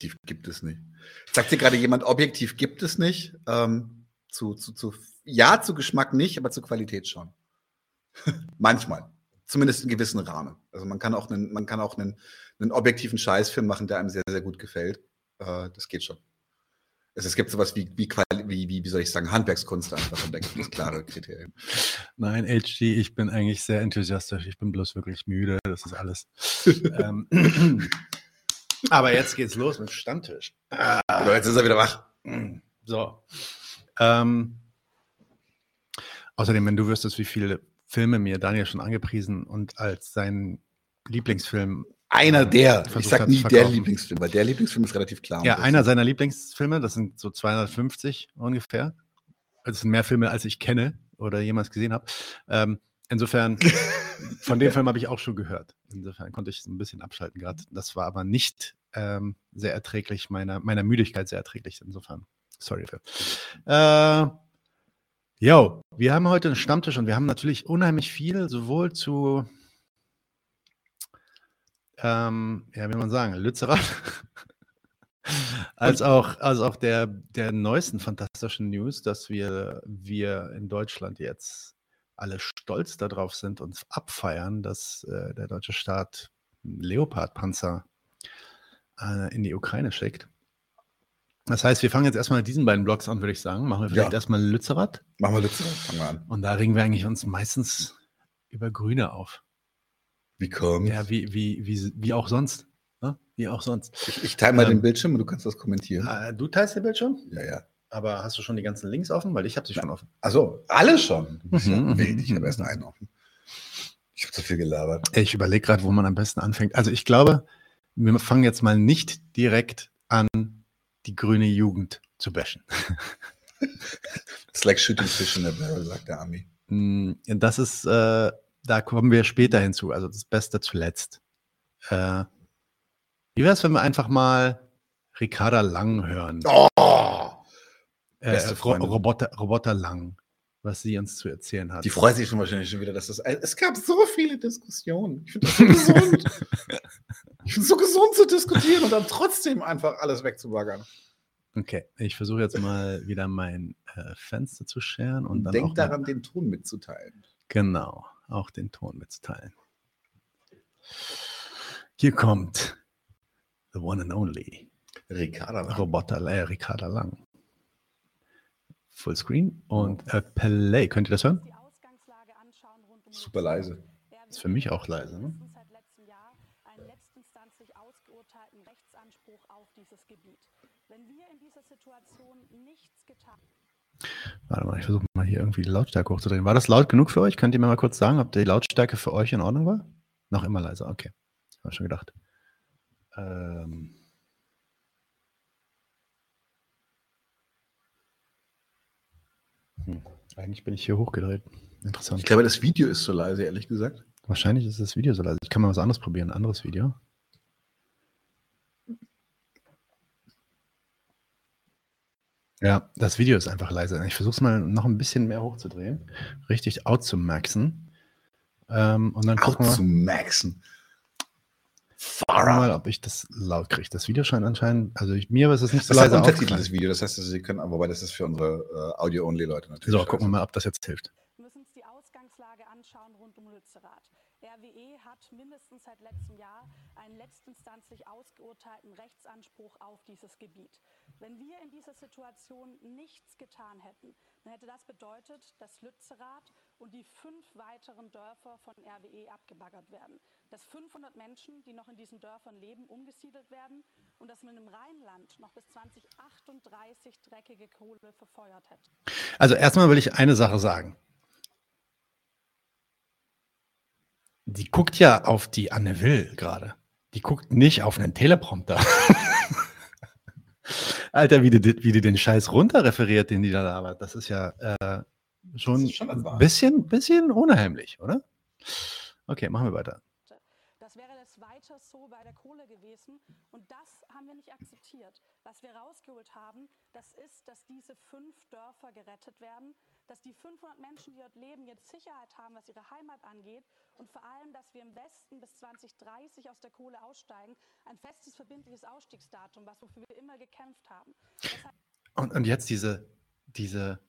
Objektiv gibt es nicht. Sagt dir gerade jemand, objektiv gibt es nicht? Ähm, zu, zu, zu, ja, zu Geschmack nicht, aber zu Qualität schon. Manchmal. Zumindest in gewissen Rahmen. Also man kann auch einen, man kann auch einen, einen objektiven Scheißfilm machen, der einem sehr, sehr gut gefällt. Äh, das geht schon. Also es gibt sowas wie, wie, wie, wie, wie soll ich sagen, Handwerkskunst einfach und da gibt es klare Kriterien. Nein, HG, ich bin eigentlich sehr enthusiastisch. Ich bin bloß wirklich müde. Das ist alles. ähm, aber jetzt geht's los mit Stammtisch. Ah, jetzt ist er wieder wach. So. Ähm, außerdem, wenn du wüsstest, wie viele Filme mir Daniel schon angepriesen und als sein Lieblingsfilm einer der, ich sag nie der Lieblingsfilm, weil der Lieblingsfilm ist relativ klar. Ja, einer seiner Lieblingsfilme, das sind so 250 ungefähr. Das sind mehr Filme, als ich kenne oder jemals gesehen habe. Ähm, insofern, von dem Film habe ich auch schon gehört. Insofern konnte ich es ein bisschen abschalten gerade. Das war aber nicht ähm, sehr erträglich, meiner, meiner Müdigkeit sehr erträglich. Insofern, sorry dafür. Äh, Jo, wir haben heute einen Stammtisch und wir haben natürlich unheimlich viel, sowohl zu, ähm, ja, wie man sagen, Lützerath, als auch, als auch der, der neuesten fantastischen News, dass wir, wir in Deutschland jetzt alle stolz darauf sind und abfeiern, dass äh, der deutsche Staat Leopardpanzer äh, in die Ukraine schickt. Das heißt, wir fangen jetzt erstmal mit diesen beiden Blogs an, würde ich sagen. Machen wir vielleicht ja. erstmal Lützerath. Machen wir Lützerath, fangen wir an. Und da regen wir eigentlich uns meistens über Grüne auf. Wie kommt? Ja, wie, wie, wie, wie auch sonst. Ne? Wie auch sonst. Ich, ich teile mal ähm, den Bildschirm und du kannst das kommentieren. Äh, du teilst den Bildschirm? Ja, ja. Aber hast du schon die ganzen Links offen? Weil ich habe sie schon offen. Also alle schon. Mhm, wild. Ich habe erst einen offen. Ich habe zu viel gelabert. Ich überlege gerade, wo man am besten anfängt. Also ich glaube, wir fangen jetzt mal nicht direkt an die grüne Jugend zu bashen. It's like shooting fish in a barrel, sagt der Ami. Mm, das ist, äh, da kommen wir später hinzu, also das Beste zuletzt. Äh, wie wäre es, wenn wir einfach mal Ricarda Lang hören? Oh! Äh, Roboter, Roboter Lang, was sie uns zu erzählen hat. Die freut sich schon wahrscheinlich schon wieder, dass das. Es gab so viele Diskussionen. Ich finde das so gesund. Ich finde es so gesund zu diskutieren und dann trotzdem einfach alles wegzubaggern. Okay, ich versuche jetzt mal wieder mein äh, Fenster zu scheren und dann. Denk daran, den Ton mitzuteilen. Genau, auch den Ton mitzuteilen. Hier kommt The One and Only. Ricarda Lang. Roboter, äh, Ricarda Lang. Fullscreen und äh, Play. Könnt ihr das hören? Super leise. Ist für mich auch leise, ne? Warte mal, ich versuche mal hier irgendwie die Lautstärke hochzudrehen. War das laut genug für euch? Könnt ihr mir mal kurz sagen, ob die Lautstärke für euch in Ordnung war? Noch immer leiser, okay. Habe schon gedacht. Ähm hm. Eigentlich bin ich hier hochgedreht. Interessant. Ich glaube, das Video ist so leise, ehrlich gesagt. Wahrscheinlich ist das Video so leise. Ich kann mal was anderes probieren, ein anderes Video. Ja, das Video ist einfach leise. Ich versuche es mal noch ein bisschen mehr hochzudrehen. Richtig out zu maxen. Ähm, und dann gucken wir maxen. mal, ob ich das laut kriege. Das Video scheint anscheinend, also ich, mir ist es nicht so das leise Untertitel das Video, das heißt, also Sie können, wobei das ist für unsere äh, Audio-Only-Leute natürlich. So, gucken wir mal, ob das jetzt hilft. Wir müssen uns die Ausgangslage anschauen rund um Lützerath. RWE hat mindestens seit letztem Jahr einen letztinstanzlich ausgeurteilten Rechtsanspruch auf dieses Gebiet. Wenn wir in dieser Situation nichts getan hätten, dann hätte das bedeutet, dass Lützerath und die fünf weiteren Dörfer von RWE abgebaggert werden. Dass 500 Menschen, die noch in diesen Dörfern leben, umgesiedelt werden und dass man im Rheinland noch bis 2038 dreckige Kohle verfeuert hätte. Also erstmal will ich eine Sache sagen. Die guckt ja auf die Anne Will gerade. Die guckt nicht auf einen Teleprompter. Alter, wie die, wie die den Scheiß runterreferiert, den die da labert. Das ist ja äh, schon, schon ein bisschen, bisschen unheimlich, oder? Okay, machen wir weiter. Weiter so bei der Kohle gewesen. Und das haben wir nicht akzeptiert. Was wir rausgeholt haben, das ist, dass diese fünf Dörfer gerettet werden, dass die 500 Menschen, die dort leben, jetzt Sicherheit haben, was ihre Heimat angeht und vor allem, dass wir im Westen bis 2030 aus der Kohle aussteigen. Ein festes, verbindliches Ausstiegsdatum, was wofür wir immer gekämpft haben. Und, und jetzt diese, diese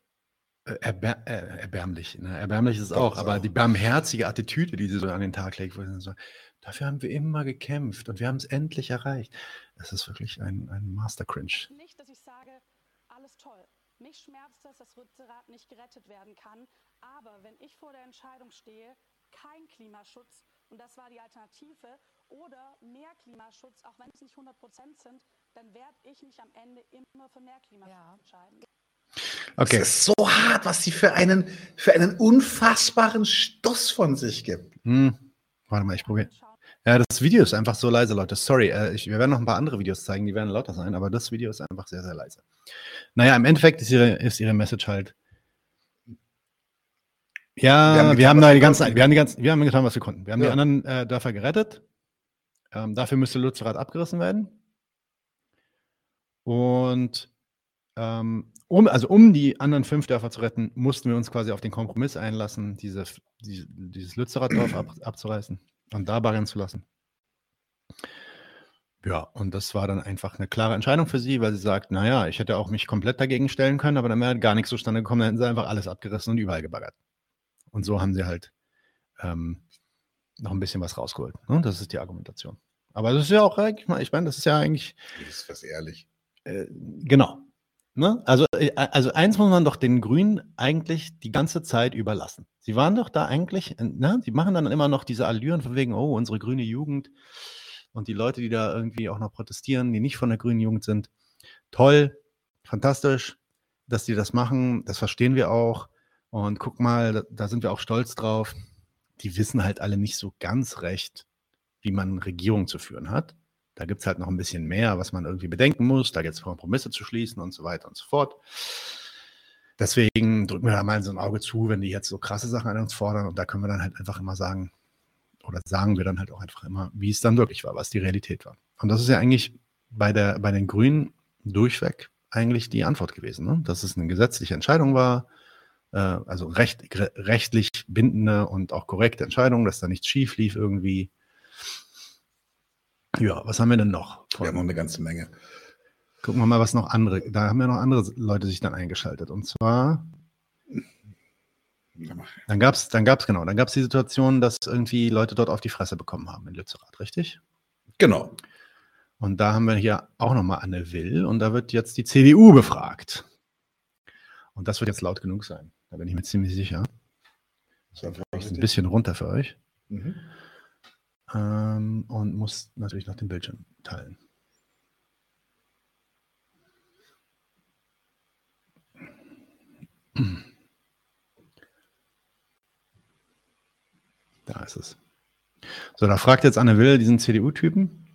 erbär, äh, erbärmlich, ne? erbärmlich ist es auch, aber die barmherzige Attitüde, die sie so an den Tag legt, wo sie so, dafür haben wir immer gekämpft und wir haben es endlich erreicht. Das ist wirklich ein, ein Master-Cringe. Nicht, dass ich sage, alles toll. Mich schmerzt das, dass Rützerath nicht gerettet werden kann. Aber wenn ich vor der Entscheidung stehe, kein Klimaschutz, und das war die Alternative, oder mehr Klimaschutz, auch wenn es nicht 100 Prozent sind, dann werde ich mich am Ende immer für mehr Klimaschutz Ja. entscheiden. Okay. Es ist so hart, was sie für einen, für einen unfassbaren Stoß von sich gibt. Hm. Warte mal, ich probiere. Ja, das Video ist einfach so leise, Leute. Sorry, äh, ich, wir werden noch ein paar andere Videos zeigen, die werden lauter sein, aber das Video ist einfach sehr, sehr leise. Naja, im Endeffekt ist ihre, ist ihre Message halt. Ja, Wir haben wir haben, getan, da die ganzen, wir haben die ganzen, wir haben getan, was wir konnten. Wir haben die Ja. anderen äh, Dörfer gerettet. Ähm, dafür müsste Lützerath abgerissen werden. Und ähm, um, also um die anderen fünf Dörfer zu retten, mussten wir uns quasi auf den Kompromiss einlassen, diese, die, dieses Lützerath-Dorf ab, abzureißen und da barren zu lassen. Ja, und das war dann einfach eine klare Entscheidung für sie, weil sie sagt, naja, ich hätte auch mich komplett dagegen stellen können, aber dann wäre gar nichts zustande gekommen, dann hätten sie einfach alles abgerissen und überall gebaggert. Und so haben sie halt ähm, noch ein bisschen was rausgeholt. Ne? Das ist die Argumentation. Aber das ist ja auch, ich meine, das ist ja eigentlich, Das ist was ehrlich. äh, genau. Ne? Also, äh, also eins muss man doch den Grünen eigentlich die ganze Zeit überlassen. Sie waren doch da eigentlich, ne? sie machen dann immer noch diese Allüren von wegen, oh, unsere grüne Jugend und die Leute, die da irgendwie auch noch protestieren, die nicht von der grünen Jugend sind. Toll, fantastisch, dass die das machen, das verstehen wir auch. Und guck mal, da, da sind wir auch stolz drauf. Die wissen halt alle nicht so ganz recht, wie man Regierung zu führen hat. Da gibt es halt noch ein bisschen mehr, was man irgendwie bedenken muss. Da gibt es Kompromisse zu schließen und so weiter und so fort. Deswegen drücken wir da mal so ein Auge zu, wenn die jetzt so krasse Sachen an uns fordern. Und da können wir dann halt einfach immer sagen, oder sagen wir dann halt auch einfach immer, wie es dann wirklich war, was die Realität war. Und das ist ja eigentlich bei, der, bei den Grünen durchweg eigentlich die Antwort gewesen, ne? dass es eine gesetzliche Entscheidung war, äh, also recht, rechtlich bindende und auch korrekte Entscheidung, dass da nichts schief lief irgendwie. Ja, was haben wir denn noch? Wir haben noch eine ganze Menge. Gucken wir mal, was noch andere, da haben ja noch andere Leute sich dann eingeschaltet. Und zwar, dann gab es, dann gab's, genau, dann gab es die Situation, dass irgendwie Leute dort auf die Fresse bekommen haben in Lützerath, richtig? Genau. Und da haben wir hier auch nochmal Anne Will und da wird jetzt die CDU befragt. Und das wird jetzt laut genug sein. Da bin ich mir ziemlich sicher. So, ich ein bisschen runter für euch. Mhm. Ähm, und muss natürlich noch den Bildschirm teilen. Da ist es. So, da fragt jetzt Anne Will diesen CDU-Typen.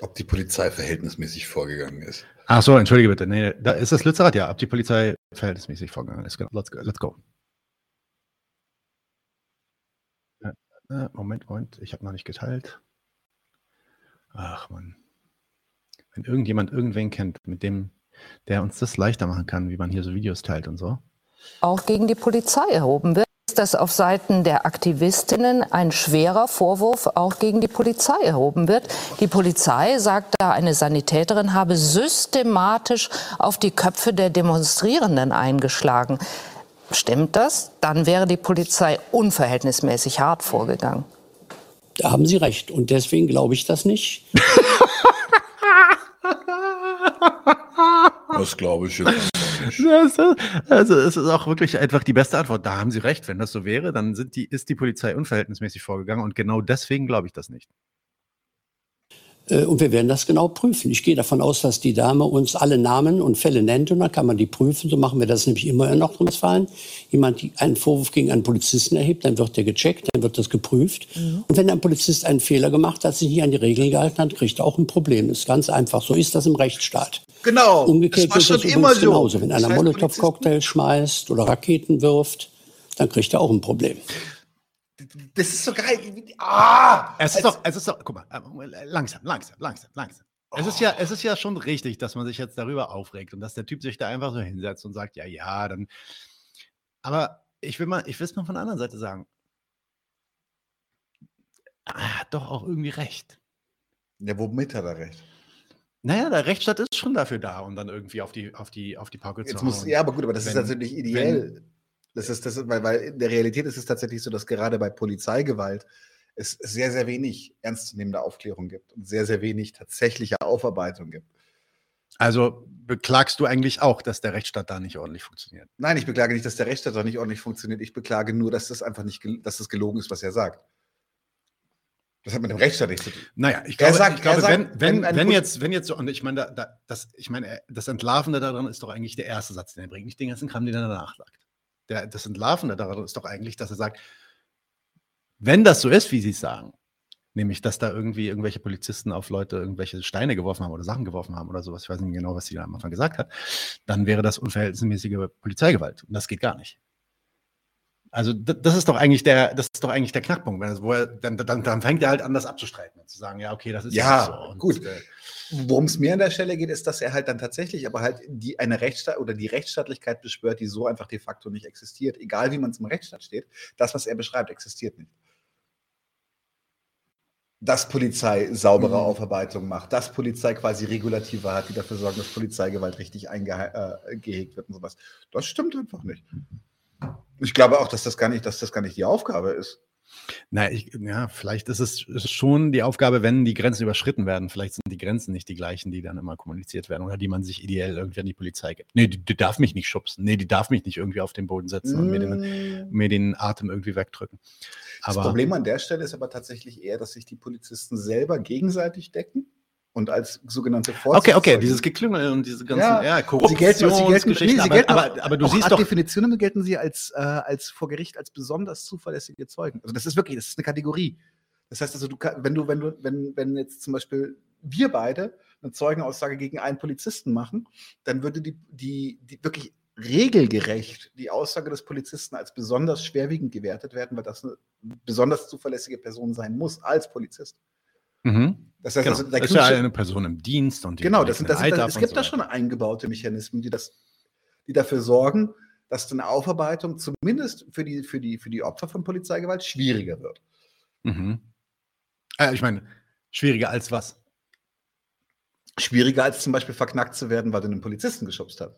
Ob die Polizei verhältnismäßig vorgegangen ist. Ach so, entschuldige bitte. Nee, da ist das Lützerath, ja, ob die Polizei verhältnismäßig vorgegangen ist. Genau. Let's go. Let's go. Ja, äh, Moment, Moment, ich habe noch nicht geteilt. Ach man. Wenn irgendjemand irgendwen kennt, mit dem, der uns das leichter machen kann, wie man hier so Videos teilt und so. auch gegen die Polizei erhoben wird, ist das auf Seiten der Aktivistinnen ein schwerer Vorwurf auch gegen die Polizei erhoben wird. Die Polizei sagt da, eine Sanitäterin habe systematisch auf die Köpfe der Demonstrierenden eingeschlagen. Stimmt das? Dann wäre die Polizei unverhältnismäßig hart vorgegangen. Da haben Sie recht. Und deswegen glaube ich das nicht. Das glaube ich jetzt. Also es ist auch wirklich einfach die beste Antwort. Da haben Sie recht. Wenn das so wäre, dann sind die, ist die Polizei unverhältnismäßig vorgegangen und genau deswegen glaube ich das nicht. Äh, Und wir werden das genau prüfen. Ich gehe davon aus, dass die Dame uns alle Namen und Fälle nennt und dann kann man die prüfen. So machen wir das nämlich immer in Nordrhein-Westfalen. Jemand die einen Vorwurf gegen einen Polizisten erhebt, dann wird der gecheckt, dann wird das geprüft. Und wenn ein Polizist einen Fehler gemacht hat, sich nicht an die Regeln gehalten hat, kriegt er auch ein Problem. Das ist ganz einfach. So ist das im Rechtsstaat. Genau. Umgekehrt das war gilt das schon immer so. genauso. Wenn Das einer heißt, Molotow-Cocktail schmeißt oder Raketen wirft, dann kriegt er auch ein Problem. Das ist so geil. Ah! Es ist doch, es ist doch, guck mal, äh, langsam, langsam, langsam, langsam. Es ist ja, es ist ja schon richtig, dass man sich jetzt darüber aufregt und dass der Typ sich da einfach so hinsetzt und sagt, ja, ja, dann. Aber ich will mal, ich will es mal von der anderen Seite sagen. Er hat doch auch irgendwie recht. Ja, womit hat er recht? Naja, der Rechtsstaat ist schon dafür da, um dann irgendwie auf die, auf die, auf die Pauke zu Jetzt muss, hauen. ja, aber gut, aber das ist Wenn- natürlich ideell. Das ist, das ist, weil, weil in der Realität ist es tatsächlich so, dass gerade bei Polizeigewalt es sehr, sehr wenig ernstzunehmende Aufklärung gibt und sehr, sehr wenig tatsächliche Aufarbeitung gibt. Also beklagst du eigentlich auch, dass der Rechtsstaat da nicht ordentlich funktioniert? Nein, ich beklage nicht, dass der Rechtsstaat da nicht ordentlich funktioniert. Ich beklage nur, dass das einfach nicht, dass das gelogen ist, was er sagt. Das hat mit dem Rechtsstaat nichts zu tun. Naja, ich glaube, sagt- ich glaube sagt, wenn, wenn, wenn jetzt, wenn jetzt so, und ich meine, da, da, das, ich meine, das Entlarvende daran ist doch eigentlich der erste Satz, den er bringt, nicht den ganzen Kram, den er danach sagt. Der, das Entlarvende daran ist doch eigentlich, dass er sagt, wenn das so ist, wie sie sagen, nämlich, dass da irgendwie irgendwelche Polizisten auf Leute irgendwelche Steine geworfen haben oder Sachen geworfen haben oder sowas, ich weiß nicht genau, was sie da am Anfang gesagt hat, dann wäre das unverhältnismäßige Polizeigewalt. Und das geht gar nicht. Also das ist doch eigentlich der, das ist doch eigentlich der Knackpunkt. wenn es- Wo er, dann, dann, dann fängt er halt an, das abzustreiten und zu sagen, ja, okay, das ist Ja, so. Gut. äh, Worum es mir an der Stelle geht, ist, dass er halt dann tatsächlich aber halt die eine Rechtsstaat oder die Rechtsstaatlichkeit beschwört, die so einfach de facto nicht existiert. Egal wie man zum Rechtsstaat steht, das, was er beschreibt, existiert nicht. Dass Polizei saubere Mhm. Aufarbeitung macht, dass Polizei quasi Regulative hat, die dafür sorgen, dass Polizeigewalt richtig eingehegt äh, wird und sowas. Das stimmt einfach nicht. Ich glaube auch, dass das gar nicht, dass das gar nicht die Aufgabe ist. Na, ich, ja, vielleicht ist es, schon die Aufgabe, wenn die Grenzen überschritten werden. Vielleicht sind die Grenzen nicht die gleichen, die dann immer kommuniziert werden oder die man sich ideell irgendwie an die Polizei gibt. Nee, die, die darf mich nicht schubsen. Nee, die darf mich nicht irgendwie auf den Boden setzen und mir den, mir den Atem irgendwie wegdrücken. Das Aber Problem an der Stelle ist aber tatsächlich eher, dass sich die Polizisten selber gegenseitig decken und als sogenannte okay, Vorzeichen. okay, dieses Geklüngel und diese ganzen Ja, ja, Sie gelten, sie gelten, Korruptionsgeschichten, nee, sie aber, gelten aber, auch, aber du siehst doch, Definitionen gelten sie als, äh, als vor Gericht als besonders zuverlässige Zeugen. Also das ist wirklich, das ist eine Kategorie. Das heißt also, du wenn du, wenn du, wenn, wenn jetzt zum Beispiel wir beide eine Zeugenaussage gegen einen Polizisten machen, dann würde die, die, die wirklich regelgerecht die Aussage des Polizisten als besonders schwerwiegend gewertet werden, weil das eine besonders zuverlässige Person sein muss als Polizist. mhm. Das heißt, genau, also, das ist ja eine Person im Dienst und die Genau, das sind, das sind, es gibt so da schon eingebaute Mechanismen, die, das, die dafür sorgen, dass eine Aufarbeitung zumindest für die, für, die, für die Opfer von Polizeigewalt schwieriger wird. Mhm. Äh, ich meine, schwieriger als was? Schwieriger als zum Beispiel verknackt zu werden, weil du einen Polizisten geschubst hast.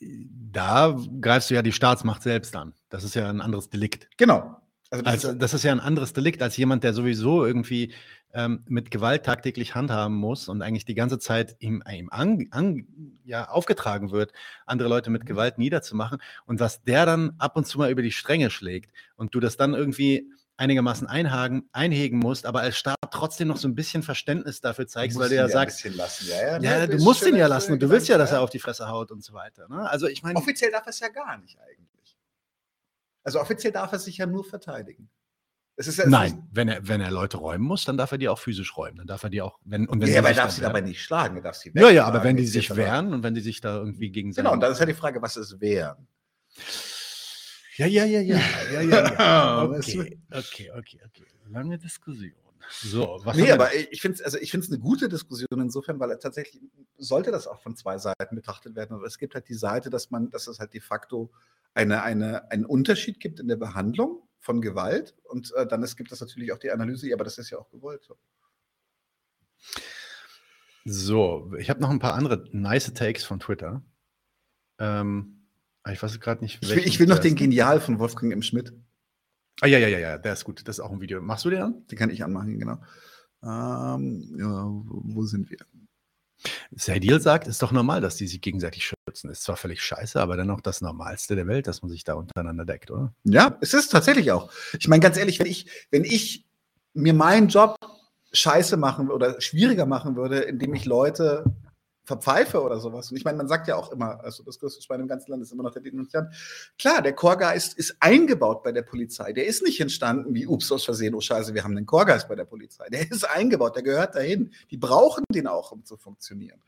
Da greifst du ja die Staatsmacht selbst an. Das ist ja ein anderes Delikt. Genau. Also das Also ist, das ist ja ein anderes Delikt als jemand, der sowieso irgendwie ähm, mit Gewalt tagtäglich handhaben muss und eigentlich die ganze Zeit ihm, ihm an, an, ja, aufgetragen wird, andere Leute mit Gewalt niederzumachen und was der dann ab und zu mal über die Stränge schlägt und du das dann irgendwie einigermaßen einhaken, einhegen musst, aber als Staat trotzdem noch so ein bisschen Verständnis dafür zeigst, weil du ja sagst. Ja, ja, ja, ne, du musst ihn ja lassen und du willst ja, dass er auf die Fresse haut und so weiter. Ne? Also ich meine, Offiziell darf er es ja gar nicht eigentlich. Also offiziell darf er sich ja nur verteidigen. Ja, nein, wenn er, wenn er Leute räumen muss, dann darf er die auch physisch räumen. Dann darf er die auch, wenn, und wenn Ja, aber er darf sie dabei nicht schlagen, er darf sie Ja, ja, aber wenn die sich wehren und wenn die sich da irgendwie gegen Genau, und dann ist ja die Frage, was ist wehren? Ja, ja, ja, ja, ja, ja, ja. Was- Okay, okay, okay, okay. Lange Diskussion. So, was Nee, aber ich finde es also ich eine gute Diskussion insofern, weil tatsächlich sollte das auch von zwei Seiten betrachtet werden. Aber es gibt halt die Seite, dass man, dass es halt de facto eine, eine, einen Unterschied gibt in der Behandlung von Gewalt. Und äh, dann es gibt es natürlich auch die Analyse, aber das ist ja auch gewollt. So. So, ich habe noch ein paar andere nice Takes von Twitter. Ähm, ich weiß gerade nicht. Ich will, ich will noch den Genial von Wolfgang M. Schmidt. Ah, ja, ja, ja, ja, der ist gut. Das ist auch ein Video. Machst du den an? Den kann ich anmachen, genau. Ähm, ja, wo sind wir? Sadil sagt, ist doch normal, dass die sich gegenseitig schützen. Ist zwar völlig scheiße, aber dennoch das Normalste der Welt, dass man sich da untereinander deckt, oder? Ja, es ist tatsächlich auch. Ich meine, ganz ehrlich, wenn ich, wenn ich mir meinen Job scheiße machen oder schwieriger machen würde, indem ich Leute verpfeife oder sowas. Und ich meine, man sagt ja auch immer, also das größte Schwein im ganzen Land ist immer noch der Denunziant. Klar, der Chorgeist ist eingebaut bei der Polizei. Der ist nicht entstanden wie, ups, aus Versehen, oh Scheiße, wir haben einen Chorgeist bei der Polizei. Der ist eingebaut, der gehört dahin. Die brauchen den auch, um zu funktionieren.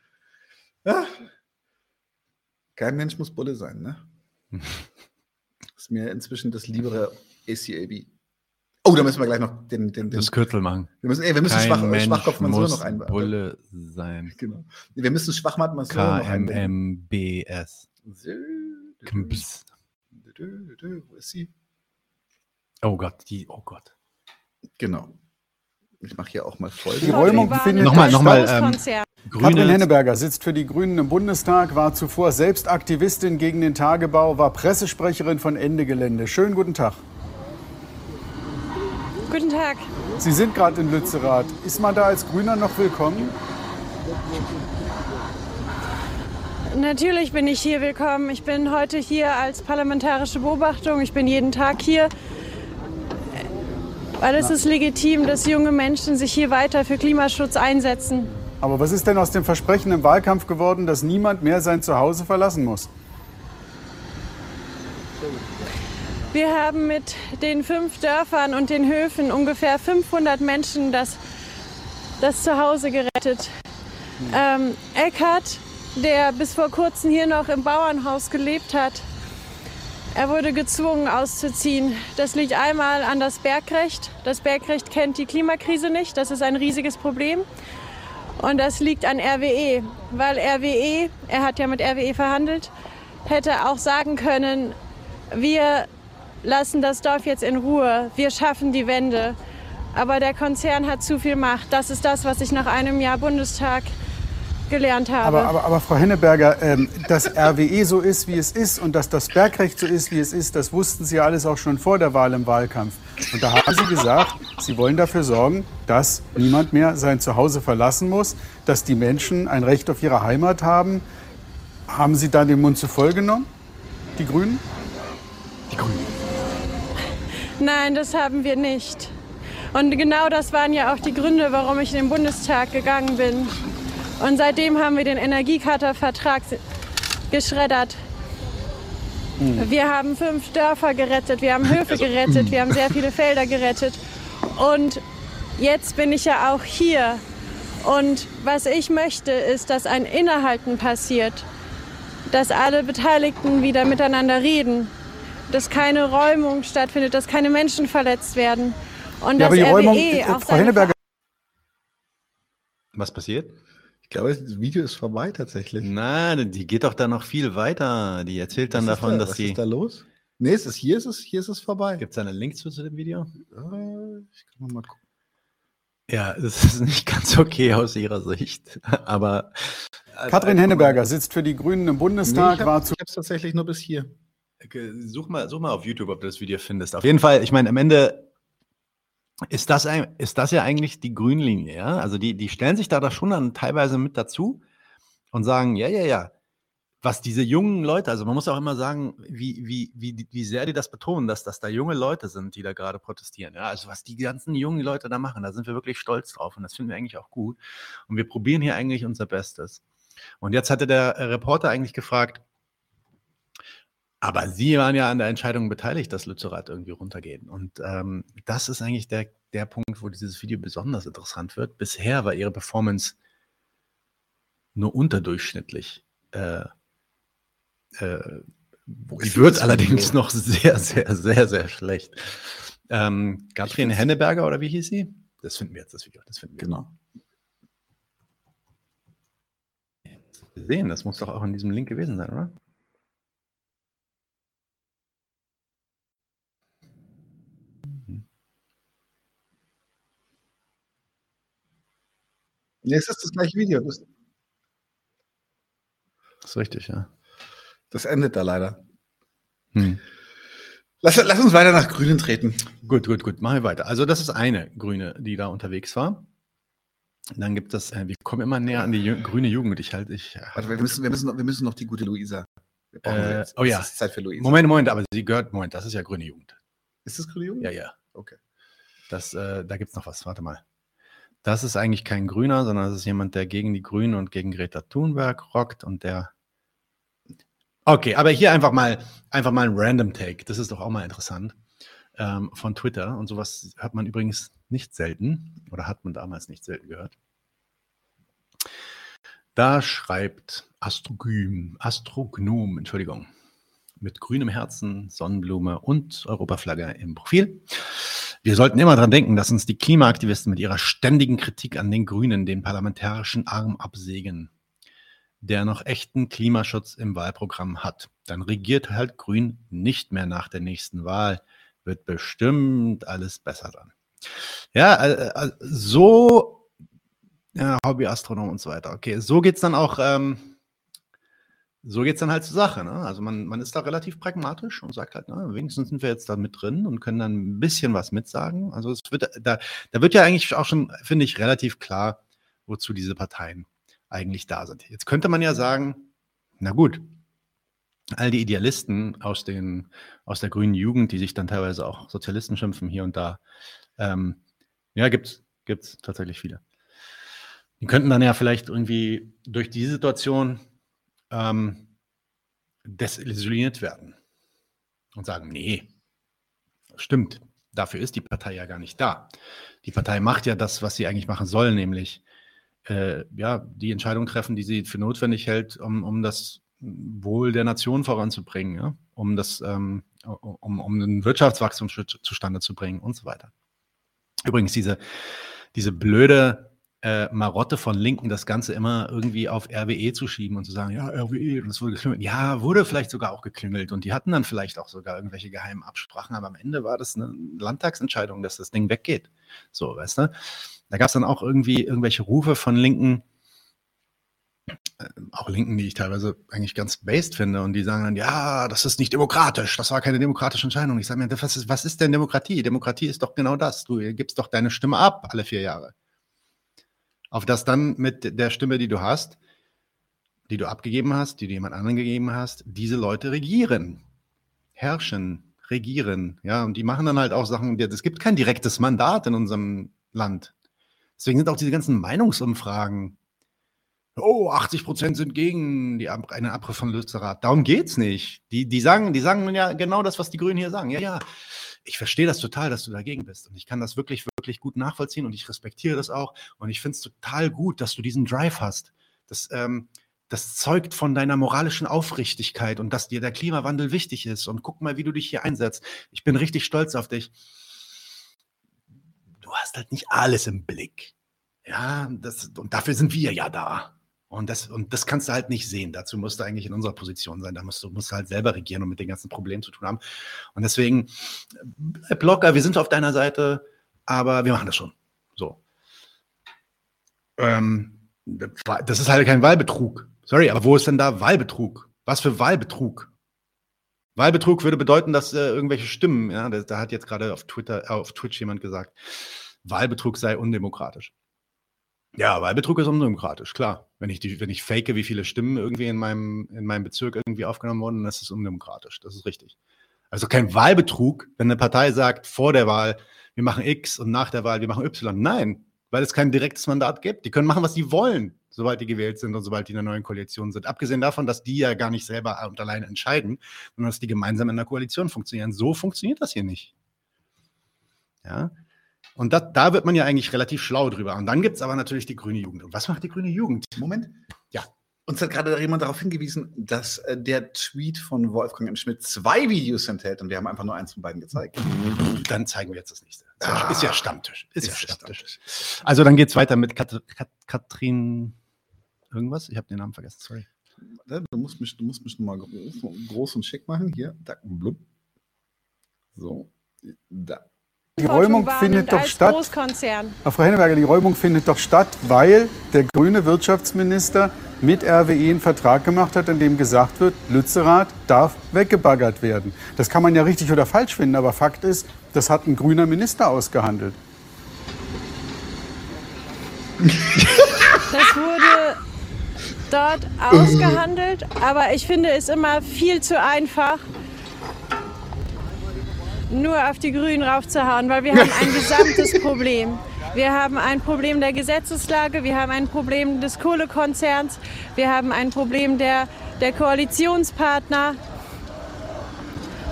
Ja. Kein Mensch muss Bulle sein, ne? ist mir inzwischen das liebere ACAB. Oh, da müssen wir gleich noch den, den, den Das Kürzel machen. wir müssen, ey, wir müssen Kein Schwach, Mensch Schwachkopfmansur muss noch einbauen. Bulle sein. Genau. Wir müssen Schwachmansur noch einbauen. KMMBS. Kms. Wo ist sie? Oh Gott, die, oh Gott. Genau. Ich mache hier auch mal voll. Die Räumung findet Nochmal, nochmal, ähm, Katrin Grüne, Henneberger sitzt für die Grünen im Bundestag, war zuvor selbst Aktivistin gegen den Tagebau, war Pressesprecherin von Ende Gelände. Schönen guten Tag. Guten Tag. Sie sind gerade in Lützerath. Ist man da als Grüner noch willkommen? Natürlich bin ich hier willkommen. Ich bin heute hier als parlamentarische Beobachtung. Ich bin jeden Tag hier. Weil es ist legitim, dass junge Menschen sich hier weiter für Klimaschutz einsetzen. Aber was ist denn aus dem Versprechen im Wahlkampf geworden, dass niemand mehr sein Zuhause verlassen muss? Wir haben mit den fünf Dörfern und den Höfen ungefähr 500 Menschen das, das Zuhause gerettet. Ähm, Eckhard, der bis vor kurzem hier noch im Bauernhaus gelebt hat, er wurde gezwungen auszuziehen. Das liegt einmal an das Bergrecht. Das Bergrecht kennt die Klimakrise nicht. Das ist ein riesiges Problem. Und das liegt an RWE, weil RWE, er hat ja mit RWE verhandelt, hätte auch sagen können, wir lassen das Dorf jetzt in Ruhe, wir schaffen die Wende. Aber der Konzern hat zu viel Macht. Das ist das, was ich nach einem Jahr Bundestag gelernt habe. Aber, aber, aber Frau Henneberger, ähm, dass RWE so ist, wie es ist und dass das Bergrecht so ist, wie es ist, das wussten Sie alles auch schon vor der Wahl im Wahlkampf. Und da haben Sie gesagt, Sie wollen dafür sorgen, dass niemand mehr sein Zuhause verlassen muss, dass die Menschen ein Recht auf ihre Heimat haben. Haben Sie da den Mund zu voll genommen, die Grünen? Nein, das haben wir nicht. Und genau das waren ja auch die Gründe, warum ich in den Bundestag gegangen bin. Und seitdem haben wir den Energiekartervertrag geschreddert. Wir haben fünf Dörfer gerettet, wir haben Höfe gerettet, wir haben sehr viele Felder gerettet. Und jetzt bin ich ja auch hier. Und was ich möchte, ist, dass ein Innehalten passiert, dass alle Beteiligten wieder miteinander reden, dass keine Räumung stattfindet, dass keine Menschen verletzt werden. Und Ja, aber dass die Räumung, RWE äh, auch Frau Henneberger, was passiert? Ich glaube, das Video ist vorbei tatsächlich. Nein, die geht doch da noch viel weiter. Die erzählt dann Was davon, da, dass was sie. ist da los? Nee, es ist, hier ist es, hier ist es vorbei. Gibt es da einen Link zu, zu dem Video? Äh, Ich kann noch mal gucken. Ja, es ist nicht ganz okay aus ihrer Sicht. Aber. äh, Katrin Henneberger sitzt für die Grünen im Nee, Bundestag, ich war habe es tatsächlich nur bis hier. Such mal, such mal auf YouTube, ob du das Video findest. Auf jeden Fall, ich meine, am Ende ist das, ein, ist das ja eigentlich die Grünlinie, ja? Also die, die stellen sich da, da schon dann teilweise mit dazu und sagen, ja, ja, ja, was diese jungen Leute, also man muss auch immer sagen, wie, wie, wie, wie sehr die das betonen, dass das da junge Leute sind, die da gerade protestieren. Ja, also was die ganzen jungen Leute da machen, da sind wir wirklich stolz drauf und das finden wir eigentlich auch gut. Und wir probieren hier eigentlich unser Bestes. Und jetzt hatte der Reporter eigentlich gefragt, aber Sie waren ja an der Entscheidung beteiligt, dass Lützerath irgendwie runtergeht. Und ähm, das ist eigentlich der, der Punkt, wo dieses Video besonders interessant wird. Bisher war Ihre Performance nur unterdurchschnittlich. Äh, äh, die wird allerdings noch sehr, sehr, sehr, sehr schlecht. Ähm, Katrin Henneberger oder wie hieß sie? Das finden wir jetzt, das Video. Das finden wir. Genau. sehen. Das muss doch auch in diesem Link gewesen sein, oder? Nee, es ist das gleiche Video. Das, Das ist richtig, ja. das endet da leider. Hm. Lass, lass uns weiter nach Grünen treten. Gut, gut, gut. Machen wir weiter. Also, das ist eine Grüne, die da unterwegs war. Dann gibt es, äh, wir kommen immer näher an die grüne Jugend. Ich halte, ich. Warte, wir müssen, wir müssen, noch, wir müssen noch die gute Luisa. Äh, oh ja. Zeit für Luisa. Moment, Moment, aber sie gehört, Moment, das ist ja grüne Jugend. Ist das grüne Jugend? Ja, ja. Okay. Das, äh, da gibt es noch was. Warte mal. Das ist eigentlich kein Grüner, sondern das ist jemand, der gegen die Grünen und gegen Greta Thunberg rockt und der. Okay, aber hier einfach mal, einfach mal ein Random Take. Das ist doch auch mal interessant. Ähm, von Twitter. Und sowas hört man übrigens nicht selten oder hat man damals nicht selten gehört. Da schreibt Astrogym, Astrognom, Entschuldigung, mit grünem Herzen, Sonnenblume und Europaflagge im Profil. Wir sollten immer dran denken, dass uns die Klimaaktivisten mit ihrer ständigen Kritik an den Grünen den parlamentarischen Arm absägen, der noch echten Klimaschutz im Wahlprogramm hat. Dann regiert halt Grün nicht mehr nach der nächsten Wahl. Wird bestimmt alles besser dann. Ja, äh, äh, so ja, Hobbyastronom und so weiter. Okay, so geht's dann auch. Ähm, so geht es dann halt zur Sache. Ne? Also man, man ist da relativ pragmatisch und sagt halt, na, wenigstens sind wir jetzt da mit drin und können dann ein bisschen was mitsagen. Also es wird, da, da wird ja eigentlich auch schon, finde ich, relativ klar, wozu diese Parteien eigentlich da sind. Jetzt könnte man ja sagen, na gut, all die Idealisten aus, den, aus der grünen Jugend, die sich dann teilweise auch Sozialisten schimpfen hier und da, ähm, ja, gibt es tatsächlich viele. Die könnten dann ja vielleicht irgendwie durch die Situation ähm, desillusioniert werden und sagen, nee, stimmt, dafür ist die Partei ja gar nicht da. Die Partei macht ja das, was sie eigentlich machen soll, nämlich äh, ja, die Entscheidung treffen, die sie für notwendig hält, um, um das Wohl der Nation voranzubringen, ja? um, das, ähm, um, um ein Wirtschaftswachstum zustande zu bringen und so weiter. Übrigens, diese, diese blöde äh, Marotte von Linken, das Ganze immer irgendwie auf RWE zu schieben und zu sagen, ja, RWE, und es wurde geklüngelt. Ja, wurde vielleicht sogar auch geklüngelt und die hatten dann vielleicht auch sogar irgendwelche geheimen Absprachen, aber am Ende war das eine Landtagsentscheidung, dass das Ding weggeht. So, weißt du? Da gab es dann auch irgendwie irgendwelche Rufe von Linken, äh, auch Linken, die ich teilweise eigentlich ganz based finde und die sagen dann, ja, das ist nicht demokratisch, das war keine demokratische Entscheidung. Ich sage mir, was ist, was ist denn Demokratie? Demokratie ist doch genau das. Du gibst doch deine Stimme ab alle vier Jahre auf das dann mit der Stimme, die du hast, die du abgegeben hast, die du jemand anderen gegeben hast, diese Leute regieren, herrschen, regieren, ja, und die machen dann halt auch Sachen, es gibt kein direktes Mandat in unserem Land. Deswegen sind auch diese ganzen Meinungsumfragen, oh, 80 Prozent sind gegen die einen Abriss von Lützerath. Darum geht's nicht. Die, die sagen, die sagen ja genau das, was die Grünen hier sagen. Ja, ja, ich verstehe das total, dass du dagegen bist. Und ich kann das wirklich, wirklich gut nachvollziehen und ich respektiere das auch. Und ich finde es total gut, dass du diesen Drive hast. Das, ähm, das zeugt von deiner moralischen Aufrichtigkeit und dass dir der Klimawandel wichtig ist. Und guck mal, wie du dich hier einsetzt. Ich bin richtig stolz auf dich. Du hast halt nicht alles im Blick. Ja, das, und dafür sind wir ja da. Und das, und das kannst du halt nicht sehen. Dazu musst du eigentlich in unserer Position sein. Da musst du, musst du halt selber regieren und mit den ganzen Problemen zu tun haben. Und deswegen, bleib locker, wir sind auf deiner Seite, aber wir machen das schon. So. Ähm, das ist halt kein Wahlbetrug. Sorry, aber wo ist denn da Wahlbetrug? Was für Wahlbetrug? Wahlbetrug würde bedeuten, dass äh, irgendwelche Stimmen, ja, da, da hat jetzt gerade auf Twitter, äh, auf Twitch jemand gesagt, Wahlbetrug sei undemokratisch. Ja, Wahlbetrug ist undemokratisch, klar. Wenn ich, die, wenn ich fake, wie viele Stimmen irgendwie in meinem, in meinem Bezirk irgendwie aufgenommen wurden, dann ist es undemokratisch. Das ist richtig. Also kein Wahlbetrug, wenn eine Partei sagt, vor der Wahl, wir machen X und nach der Wahl, wir machen Y. Nein, weil es kein direktes Mandat gibt. Die können machen, was sie wollen, sobald die gewählt sind und sobald die in der neuen Koalition sind. Abgesehen davon, dass die ja gar nicht selber und alleine entscheiden, sondern dass die gemeinsam in der Koalition funktionieren. So funktioniert das hier nicht. Ja, und das, da wird man ja eigentlich relativ schlau drüber. Und dann gibt es aber natürlich die grüne Jugend. Und was macht die grüne Jugend? Moment. Ja. Uns hat gerade jemand darauf hingewiesen, dass äh, der Tweet von Wolfgang M. Schmidt zwei Videos enthält und wir haben einfach nur eins von beiden gezeigt. Dann zeigen wir jetzt das nächste. Ah, ist ja Stammtisch. Ist, ist ja Stammtisch. Stammtisch. Also dann geht es weiter mit Kat Kat Katrin irgendwas. Ich habe den Namen vergessen, sorry. Du musst mich, du musst mich nochmal groß, groß und schick machen. Hier, da, blub. So, da. Die Räumung findet doch statt. Frau Henneberger, die Räumung findet doch statt, weil der grüne Wirtschaftsminister mit RWE einen Vertrag gemacht hat, in dem gesagt wird, Lützerath darf weggebaggert werden. Das kann man ja richtig oder falsch finden, aber Fakt ist, das hat ein grüner Minister ausgehandelt. Das wurde dort ausgehandelt, aber ich finde es immer viel zu einfach, nur auf die Grünen raufzuhauen, weil wir haben ein gesamtes Problem. Wir haben ein Problem der Gesetzeslage, wir haben ein Problem des Kohlekonzerns, wir haben ein Problem der, der Koalitionspartner.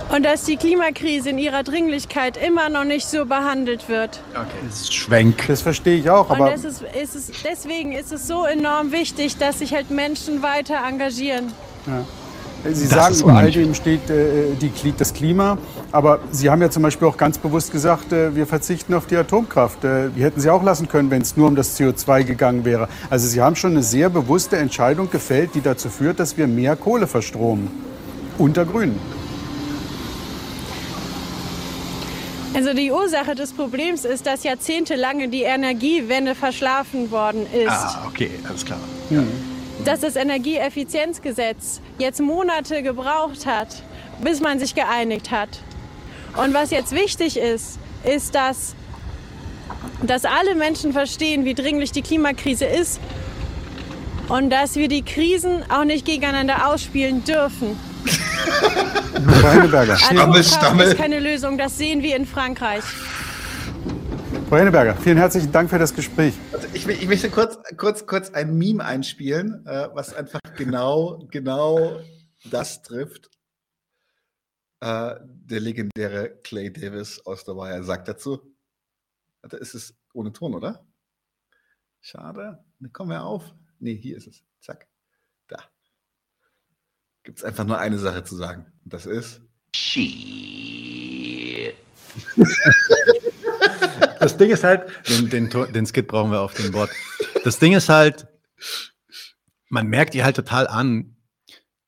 Und dass die Klimakrise in ihrer Dringlichkeit immer noch nicht so behandelt wird. Okay, das ist Schwenk. Das verstehe ich auch. Aber Und ist, ist es, deswegen ist es so enorm wichtig, dass sich halt Menschen weiter engagieren. Ja. Sie Das sagen, über all dem steht äh, die, das Klima. Aber Sie haben ja zum Beispiel auch ganz bewusst gesagt, äh, wir verzichten auf die Atomkraft. Äh, die hätten Sie auch lassen können, wenn es nur um das CO2 gegangen wäre. Also Sie haben schon eine sehr bewusste Entscheidung gefällt, die dazu führt, dass wir mehr Kohle verstromen. Unter Grünen. Also die Ursache des Problems ist, dass jahrzehntelange die Energiewende verschlafen worden ist. Ah, okay, alles klar. Dass das Energieeffizienzgesetz jetzt Monate gebraucht hat, bis man sich geeinigt hat. Und was jetzt wichtig ist, ist, dass, dass alle Menschen verstehen, wie dringlich die Klimakrise ist und dass wir die Krisen auch nicht gegeneinander ausspielen dürfen. Frau Henneberger, Atomkraft Stammel. ist keine Lösung, das sehen wir in Frankreich. Frau Henneberger, vielen herzlichen Dank für das Gespräch. Also ich, ich möchte kurz, kurz, kurz ein Meme einspielen, äh, was einfach genau, genau das trifft. Äh, der legendäre Clay Davis aus der Wire sagt dazu. Warte, ist es ohne Ton, oder? Schade. Kommen wir auf. Nee, hier ist es. Zack. Da. Gibt es einfach nur eine Sache zu sagen. Und das ist. Das Ding ist halt, den, den, den Skit brauchen wir auf dem Board. Das Ding ist halt, man merkt ihr halt total an,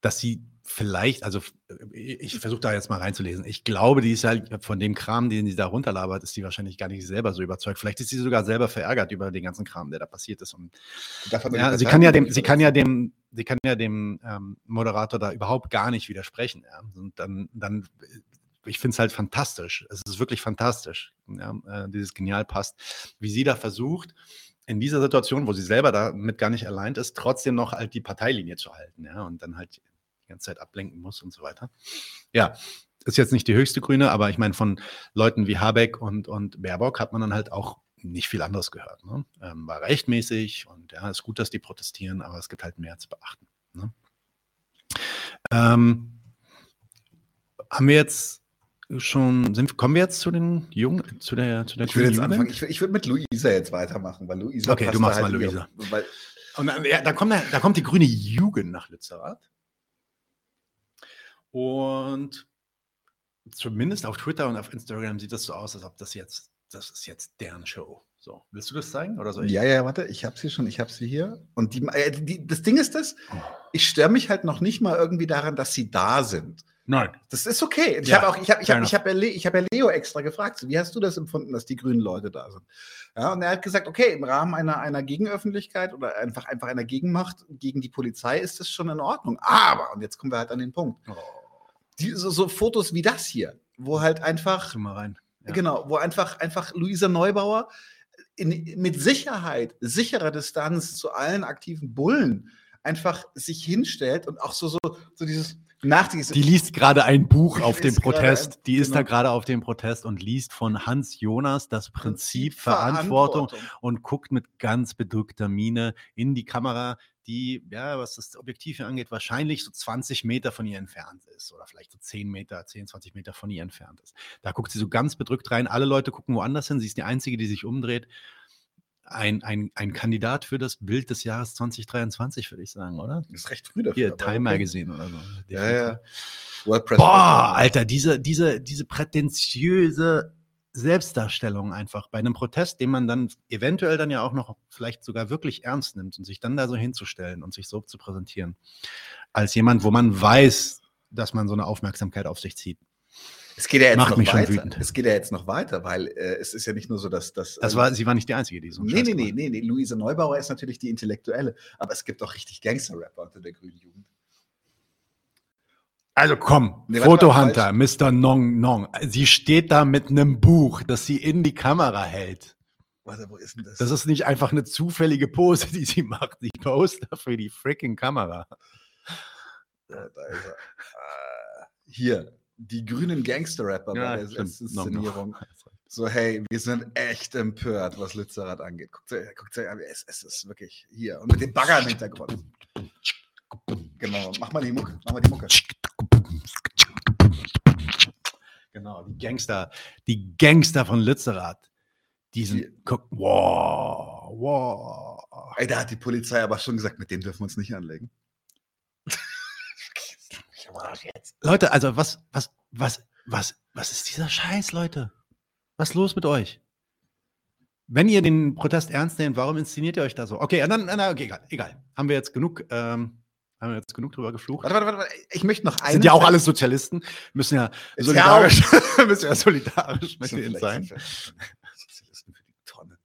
dass sie vielleicht, also ich versuche da jetzt mal reinzulesen. Ich glaube, die ist halt von dem Kram, den sie da runterlabert, ist die wahrscheinlich gar nicht selber so überzeugt. Vielleicht ist sie sogar selber verärgert über den ganzen Kram, der da passiert ist. Und ja, sie kann ja dem, sie kann ja dem, sie kann ja dem ähm, Moderator da überhaupt gar nicht widersprechen. Ja. Und dann, dann, ich finde es halt fantastisch. Es ist wirklich fantastisch. Ja, äh, dieses genial passt, wie sie da versucht, in dieser Situation, wo sie selber damit gar nicht allein ist, trotzdem noch halt die Parteilinie zu halten, ja, und dann halt die ganze Zeit ablenken muss und so weiter. Ja, ist jetzt nicht die höchste Grüne, aber ich meine, von Leuten wie Habeck und, und Baerbock hat man dann halt auch nicht viel anderes gehört. Ne? Ähm, war rechtmäßig und ja, ist gut, dass die protestieren, aber es gibt halt mehr zu beachten. Ne? Ähm, haben wir jetzt schon, sind, kommen wir jetzt zu den Jungen, zu der, zu der Ich will jetzt Jugend? anfangen. Ich, ich würde mit Luisa jetzt weitermachen, weil Luisa. Okay, du machst mal in ihr- Luisa. Weil, Und dann, ja, da, kommt, da kommt die grüne Jugend nach Lützerath. Und zumindest auf Twitter und auf Instagram sieht das so aus, als ob das jetzt, das ist jetzt deren Show. So, willst du das zeigen oder soll ich? ja, ja, warte, ich habe sie schon, ich habe sie hier. Und die, äh, die, das Ding ist das, ich störe mich halt noch nicht mal irgendwie daran, dass sie da sind. Nein. Das ist okay. Ich Ja, habe auch, ich habe, ich habe, ich habe ja, habe ja Leo extra gefragt, wie hast du das empfunden, dass die grünen Leute da sind? Ja, und er hat gesagt, okay, im Rahmen einer, einer Gegenöffentlichkeit oder einfach, einfach einer Gegenmacht gegen die Polizei ist das schon in Ordnung. Aber, und jetzt kommen wir halt an den Punkt, Oh, die, so, so Fotos wie das hier, wo halt einfach, mal rein. Ja. genau, wo einfach, einfach Luisa Neubauer in, mit Sicherheit, sicherer Distanz zu allen aktiven Bullen einfach sich hinstellt und auch so, so, so dieses Nachdenklich. Die liest gerade ein Buch auf dem Protest. ein- Die ist da genau. gerade auf dem Protest und liest von Hans Jonas das Prinzip Verantwortung und guckt mit ganz bedrückter Miene in die Kamera, die, ja, was das Objektiv hier angeht, wahrscheinlich so 20 Meter von ihr entfernt ist oder vielleicht so 10 Meter, 10, 20 Meter von ihr entfernt ist. Da guckt sie so ganz bedrückt rein. Alle Leute gucken woanders hin. Sie ist die Einzige, die sich umdreht. Ein, ein, ein Kandidat für das Bild des Jahres 2023, würde ich sagen, oder? Das ist recht früh dafür. Hier, Time okay. Magazine oder so. Ja, ja. World Press Boah, Alter, diese, diese, diese prätentiöse Selbstdarstellung einfach bei einem Protest, den man dann eventuell dann ja auch noch vielleicht sogar wirklich ernst nimmt und sich dann da so hinzustellen und sich so zu präsentieren, als jemand, wo man weiß, dass man so eine Aufmerksamkeit auf sich zieht. Es geht ja jetzt Macht noch mich schon weiter. wütend. Es geht ja jetzt noch weiter, weil äh, es ist ja nicht nur so, dass das. Das war, sie war nicht die Einzige, die so Nee, nee, nee, nee, nee. Luise Neubauer ist natürlich die Intellektuelle, aber es gibt auch richtig Gangster-Rapper unter der grünen Jugend. Also komm, Nee, Fotohunter, Mr. Nong Nong. Sie steht da mit einem Buch, das sie in die Kamera hält. Warte, wo ist denn das? Das ist nicht einfach eine zufällige Pose, die sie macht. Sie post dafür die freaking Kamera. da, da ist er. Äh, hier, die grünen Gangster-Rapper bei der. Inszenierung. So, hey, wir sind echt empört, was Lützerath angeht. Guckt euch, guckt euch an, es, es ist wirklich hier. Und mit dem Bagger im Hintergrund. Genau, mach mal die Mucke. Mach mal die Mucke. Genau, die Gangster, die Gangster von Lützerath. Die Die- sind, guck, wow, wow. Ey, da hat die Polizei aber schon gesagt, mit dem dürfen wir uns nicht anlegen. Leute, also was, was, was, was, was ist dieser Scheiß, Leute? Was ist los mit euch? Wenn ihr den Protest ernst nehmt, warum inszeniert ihr euch da so? Okay, dann, na, okay, egal, egal. Haben wir jetzt genug, ähm, haben wir jetzt genug drüber geflucht? Warte, warte, warte, ich möchte noch einen. Sind ja auch alles Sozialisten, müssen ja solidarisch, müssen ja solidarisch mit denen sein. Sozialisten für die Tonne.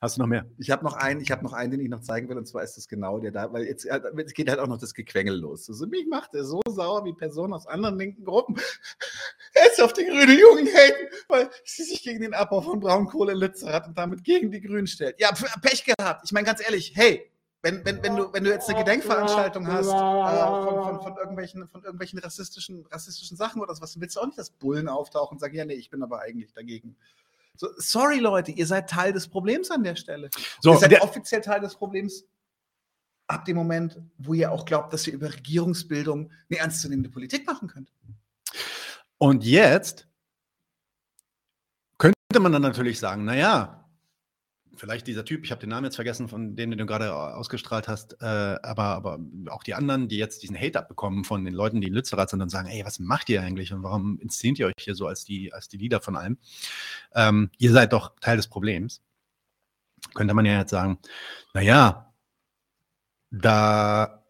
Hast du noch mehr? Ich habe noch einen, ich habe noch einen, den ich noch zeigen will, und zwar ist das genau der da, weil jetzt, äh, jetzt geht halt auch noch das Gequengel los. Also mich macht er so sauer wie Personen aus anderen linken Gruppen. Jetzt auf die grüne Jugend haten, weil sie sich gegen den Abbau von Braunkohle in Lützerath und damit gegen die Grünen stellt. Ja, Pech gehabt. Ich meine ganz ehrlich, hey, wenn, wenn, wenn, du, wenn du jetzt eine Gedenkveranstaltung hast äh, von, von, von, irgendwelchen, von irgendwelchen rassistischen, rassistischen Sachen oder sowas, willst du auch nicht, dass Bullen auftauchen und sagen, ja, nee, ich bin aber eigentlich dagegen. So, sorry, Leute, ihr seid Teil des Problems an der Stelle. So, ihr seid der- offiziell Teil des Problems ab dem Moment, wo ihr auch glaubt, dass ihr über Regierungsbildung eine ernstzunehmende Politik machen könnt. Und jetzt könnte man dann natürlich sagen, naja, vielleicht dieser Typ, ich habe den Namen jetzt vergessen, von dem den du gerade ausgestrahlt hast, äh, aber, aber auch die anderen, die jetzt diesen Hate abbekommen von den Leuten, die in Lützerath sind und sagen, ey, was macht ihr eigentlich und warum inszeniert ihr euch hier so als die, als die Leader von allem? Ähm, ihr seid doch Teil des Problems. Könnte man ja jetzt sagen, naja, da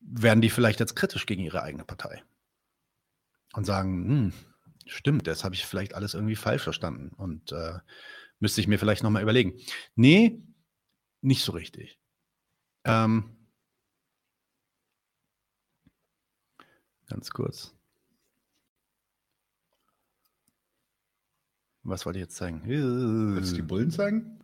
werden die vielleicht jetzt kritisch gegen ihre eigene Partei und sagen, hm, stimmt, das habe ich vielleicht alles irgendwie falsch verstanden und äh, müsste ich mir vielleicht nochmal überlegen. Nee, nicht so richtig. Ähm, ganz kurz. Was wollte ich jetzt zeigen? Willst du die Bullen zeigen?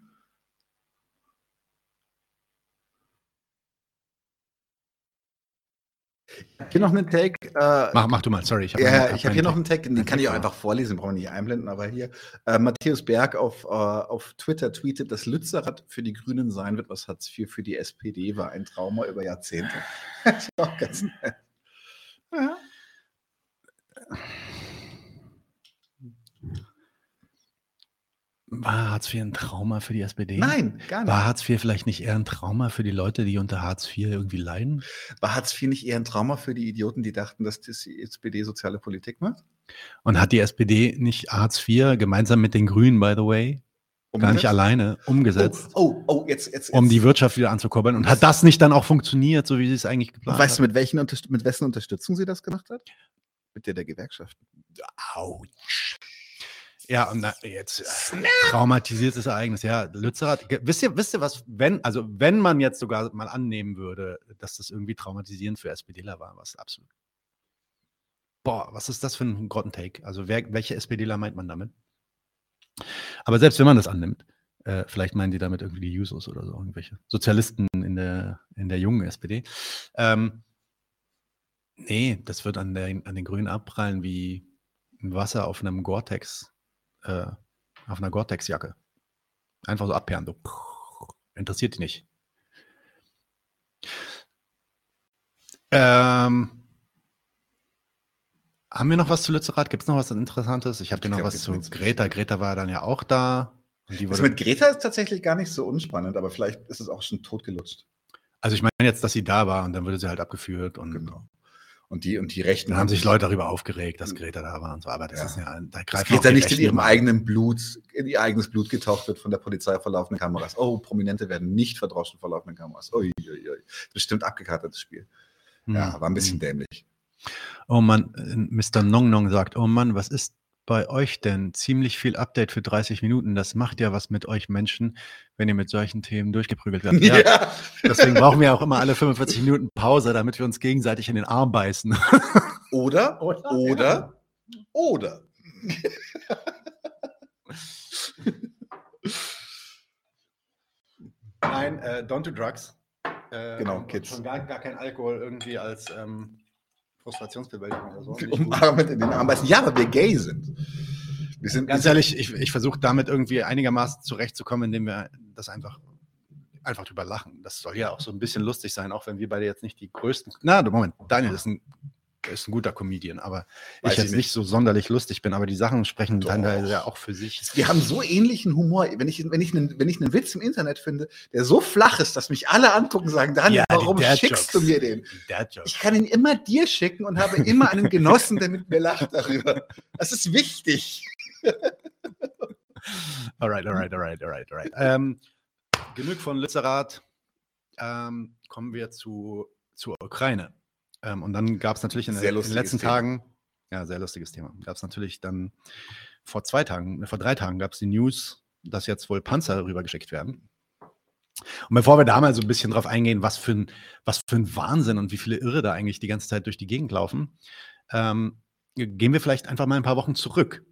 Hier noch einen Take. Äh, Mach, mach du mal, sorry. Ich hab ja, hab ich habe hier noch einen Tag, den kann ich auch einfach vorlesen, brauchen wir nicht einblenden, aber hier. Äh, Matthäus Berg auf, äh, auf Twitter tweetet, dass Lützerath für die Grünen sein wird, was Hartz IV für die SPD war. Ein Trauma über Jahrzehnte. das ist auch ganz nett. Ja. War Hartz IV ein Trauma für die SPD? Nein, gar nicht. War Hartz IV vielleicht nicht eher ein Trauma für die Leute, die unter Hartz IV irgendwie leiden? War Hartz IV nicht eher ein Trauma für die Idioten, die dachten, dass die SPD soziale Politik macht? Und hat die SPD nicht Hartz IV gemeinsam mit den Grünen, by the way, gar nicht Umgesetzt? alleine umgesetzt, Oh, oh, oh jetzt, jetzt. um jetzt. die Wirtschaft wieder anzukurbeln? Und hat das nicht dann auch funktioniert, so wie sie es eigentlich Und geplant weißt du, hat? mit, welchen, mit wessen Unterstützung sie das gemacht hat? Mit der der Gewerkschaften. Autsch. Ja, und na, jetzt äh, traumatisiertes Ereignis. Ja, Lützerath, wisst ihr, wisst ihr was, wenn, also wenn man jetzt sogar mal annehmen würde, dass das irgendwie traumatisierend für SPDler war, was absolut. Boah, was ist das für ein Grottentake? Also wer, welche SPDler meint man damit? Aber selbst wenn man das annimmt, äh, vielleicht meinen die damit irgendwie die Jusos oder so, irgendwelche Sozialisten in der, in der jungen SPD. Ähm, nee, das wird an, der, an den Grünen abprallen wie Wasser auf einem Gore-Tex, äh, auf einer Gore-Tex-Jacke. Einfach so abperren. So. Interessiert die nicht. Ähm, haben wir noch was zu Lützerath? Gibt es noch was Interessantes? Ich habe dir noch was zu. Greta. Greta war dann ja auch da. Das wurde, mit Greta ist tatsächlich gar nicht so unspannend, aber vielleicht ist es auch schon totgelutscht. also ich meine jetzt, dass sie da war und dann wurde sie halt abgeführt und Genau. Und die, und die Rechten dann haben sich Leute darüber aufgeregt, dass Greta da war und so. Aber das Ja. ist ja, da greifen auch Greta die nicht in Rechten ihrem immer ein. eigenen Blut, in ihr eigenes Blut getaucht wird von der Polizei vor laufenden Kameras. Oh, Prominente werden nicht verdroschen vor laufenden Kameras. Ui, ui, ui. Bestimmt abgekartetes Spiel. Ja, Hm. war ein bisschen dämlich. Oh Mann, äh, Mr. Nong Nong sagt, oh Mann, was ist bei euch denn? Ziemlich viel Update für 30 Minuten. Das macht ja was mit euch Menschen, wenn ihr mit solchen Themen durchgeprügelt werdet. Ja, deswegen brauchen wir auch immer alle 45 Minuten Pause, damit wir uns gegenseitig in den Arm beißen. Oder, oder, oder. Nein, äh, don't do drugs. Äh, Genau, Kids. Schon gar, gar kein Alkohol irgendwie als ähm, Frustrationsbewältigung oder so. Um mit in den Arm beißen. Ja, aber wir gay sind. Wir sind Ganz ehrlich, ich, ich versuche damit irgendwie einigermaßen zurechtzukommen, indem wir das einfach, einfach drüber lachen. Das soll ja auch so ein bisschen lustig sein, auch wenn wir beide jetzt nicht die größten. Na, Moment, Daniel ist ein ist ein guter Comedian, aber Weiß ich ich jetzt nicht. so sonderlich lustig bin, aber die Sachen sprechen Doch. teilweise ja auch für sich. Wir haben so ähnlichen Humor. Wenn ich, wenn, ich einen, wenn ich einen Witz im Internet finde, der so flach ist, dass mich alle angucken und sagen, Daniel, Ja, warum schickst du mir den? Ich kann ihn immer dir schicken und habe immer einen Genossen, der mit mir lacht darüber. Das ist wichtig. Alright, alright, alright, alright, alright. Ähm, genug von Lützerath. Ähm, kommen wir zu, zur Ukraine. Ähm, und dann gab es natürlich in, in den letzten Thema. Tagen, ja, sehr lustiges Thema, gab es natürlich dann vor zwei Tagen, äh, vor drei Tagen gab es die News, dass jetzt wohl Panzer rübergeschickt werden. Und bevor wir da mal so ein bisschen drauf eingehen, was für ein, was für ein Wahnsinn und wie viele Irre da eigentlich die ganze Zeit durch die Gegend laufen, ähm, gehen wir vielleicht einfach mal ein paar Wochen zurück.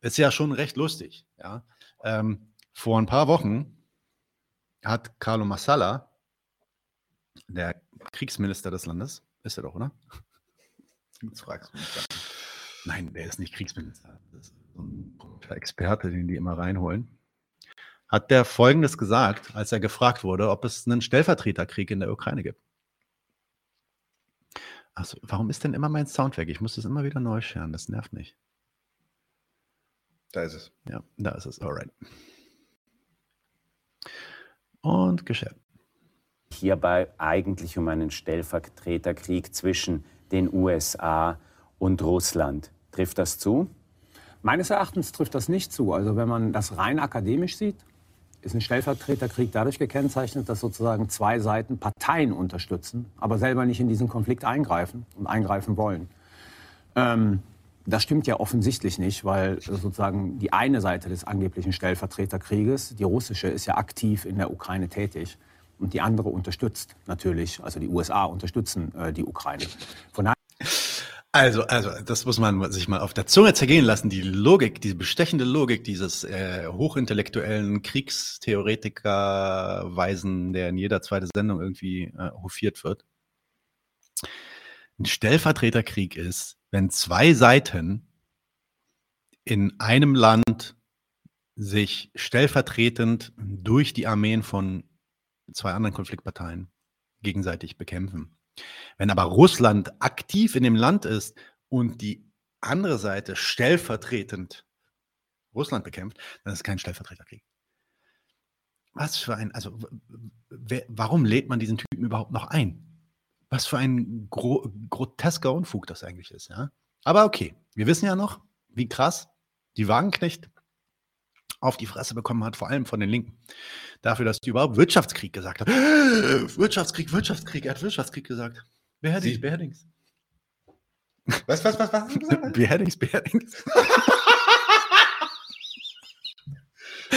Ist ja schon recht lustig. Ja? Ähm, vor ein paar Wochen hat Carlo Massala, der Kriegsminister des Landes, ist er doch, oder? Jetzt fragst du mich dann. Nein, der ist nicht Kriegsminister. Das ist so ein komischer Experte, den die immer reinholen. Hat der Folgendes gesagt, als er gefragt wurde, ob es einen Stellvertreterkrieg in der Ukraine gibt. Also, warum ist denn immer mein Sound weg? Ich muss das immer wieder neu scheren. Das nervt mich. Da ist es. Ja, da ist es. Alright. Und geschert. Hierbei eigentlich um einen Stellvertreterkrieg zwischen den USA und Russland. Trifft das zu? Meines Erachtens trifft das nicht zu. Also wenn man das rein akademisch sieht, ist ein Stellvertreterkrieg dadurch gekennzeichnet, dass sozusagen zwei Seiten Parteien unterstützen, aber selber nicht in diesen Konflikt eingreifen und eingreifen wollen. Ähm, das stimmt ja offensichtlich nicht, weil sozusagen die eine Seite des angeblichen Stellvertreterkrieges, die russische, ist ja aktiv in der Ukraine tätig. Und die andere unterstützt natürlich, also die USA unterstützen äh, die Ukraine. Von Also, also, das muss man sich mal auf der Zunge zergehen lassen. Die Logik, diese bestechende Logik dieses äh, hochintellektuellen Kriegstheoretikerweisen, der in jeder zweite Sendung irgendwie äh, hofiert wird. Ein Stellvertreterkrieg ist, wenn zwei Seiten in einem Land sich stellvertretend durch die Armeen von zwei anderen Konfliktparteien gegenseitig bekämpfen. Wenn aber Russland aktiv in dem Land ist und die andere Seite stellvertretend Russland bekämpft, dann ist es kein Stellvertreterkrieg. Was für ein, also wer, warum lädt man diesen Typen überhaupt noch ein? Was für ein gro grotesker Unfug das eigentlich ist, ja? Aber okay, wir wissen ja noch, wie krass die Wagenknecht auf die Fresse bekommen hat, vor allem von den Linken. Dafür, dass die überhaupt Wirtschaftskrieg gesagt hat. Wirtschaftskrieg, Wirtschaftskrieg, er hat Wirtschaftskrieg gesagt. Beheadings, Sie- Beheadings. Was, was, was, was? hast du gesagt? Beheadings, Beheadings.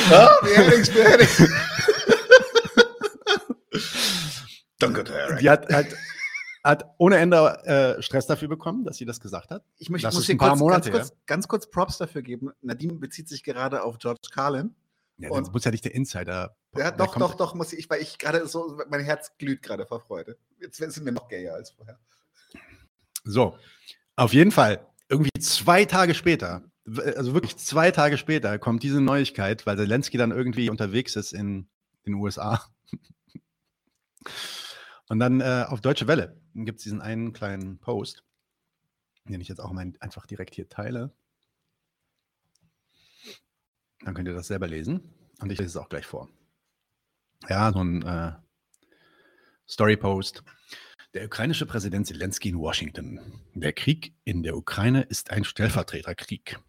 Ja, Beheadings, Beheadings. Danke, Herr. Die hat, hat, hat ohne Ende äh, Stress dafür bekommen, dass sie das gesagt hat. Ich möchte, Das muss hier ein paar kurz, Monate ganz, kurz, ganz kurz Props dafür geben. Nadine bezieht sich gerade auf George Carlin. Ja, das muss ja nicht der Insider. Ja, doch, doch, doch, muss ich, weil ich gerade so, mein Herz glüht gerade vor Freude. Jetzt sind wir noch gayer als vorher. So, auf jeden Fall, irgendwie zwei Tage später, also wirklich zwei Tage später, kommt diese Neuigkeit, weil Zelensky dann irgendwie unterwegs ist in den USA. Und dann äh, auf Deutsche Welle gibt es diesen einen kleinen Post, den ich jetzt auch mal einfach direkt hier teile. Dann könnt ihr das selber lesen. Und ich lese es auch gleich vor. Ja, so ein äh, Story-Post. Der ukrainische Präsident Zelensky in Washington. Der Krieg in der Ukraine ist ein Stellvertreterkrieg.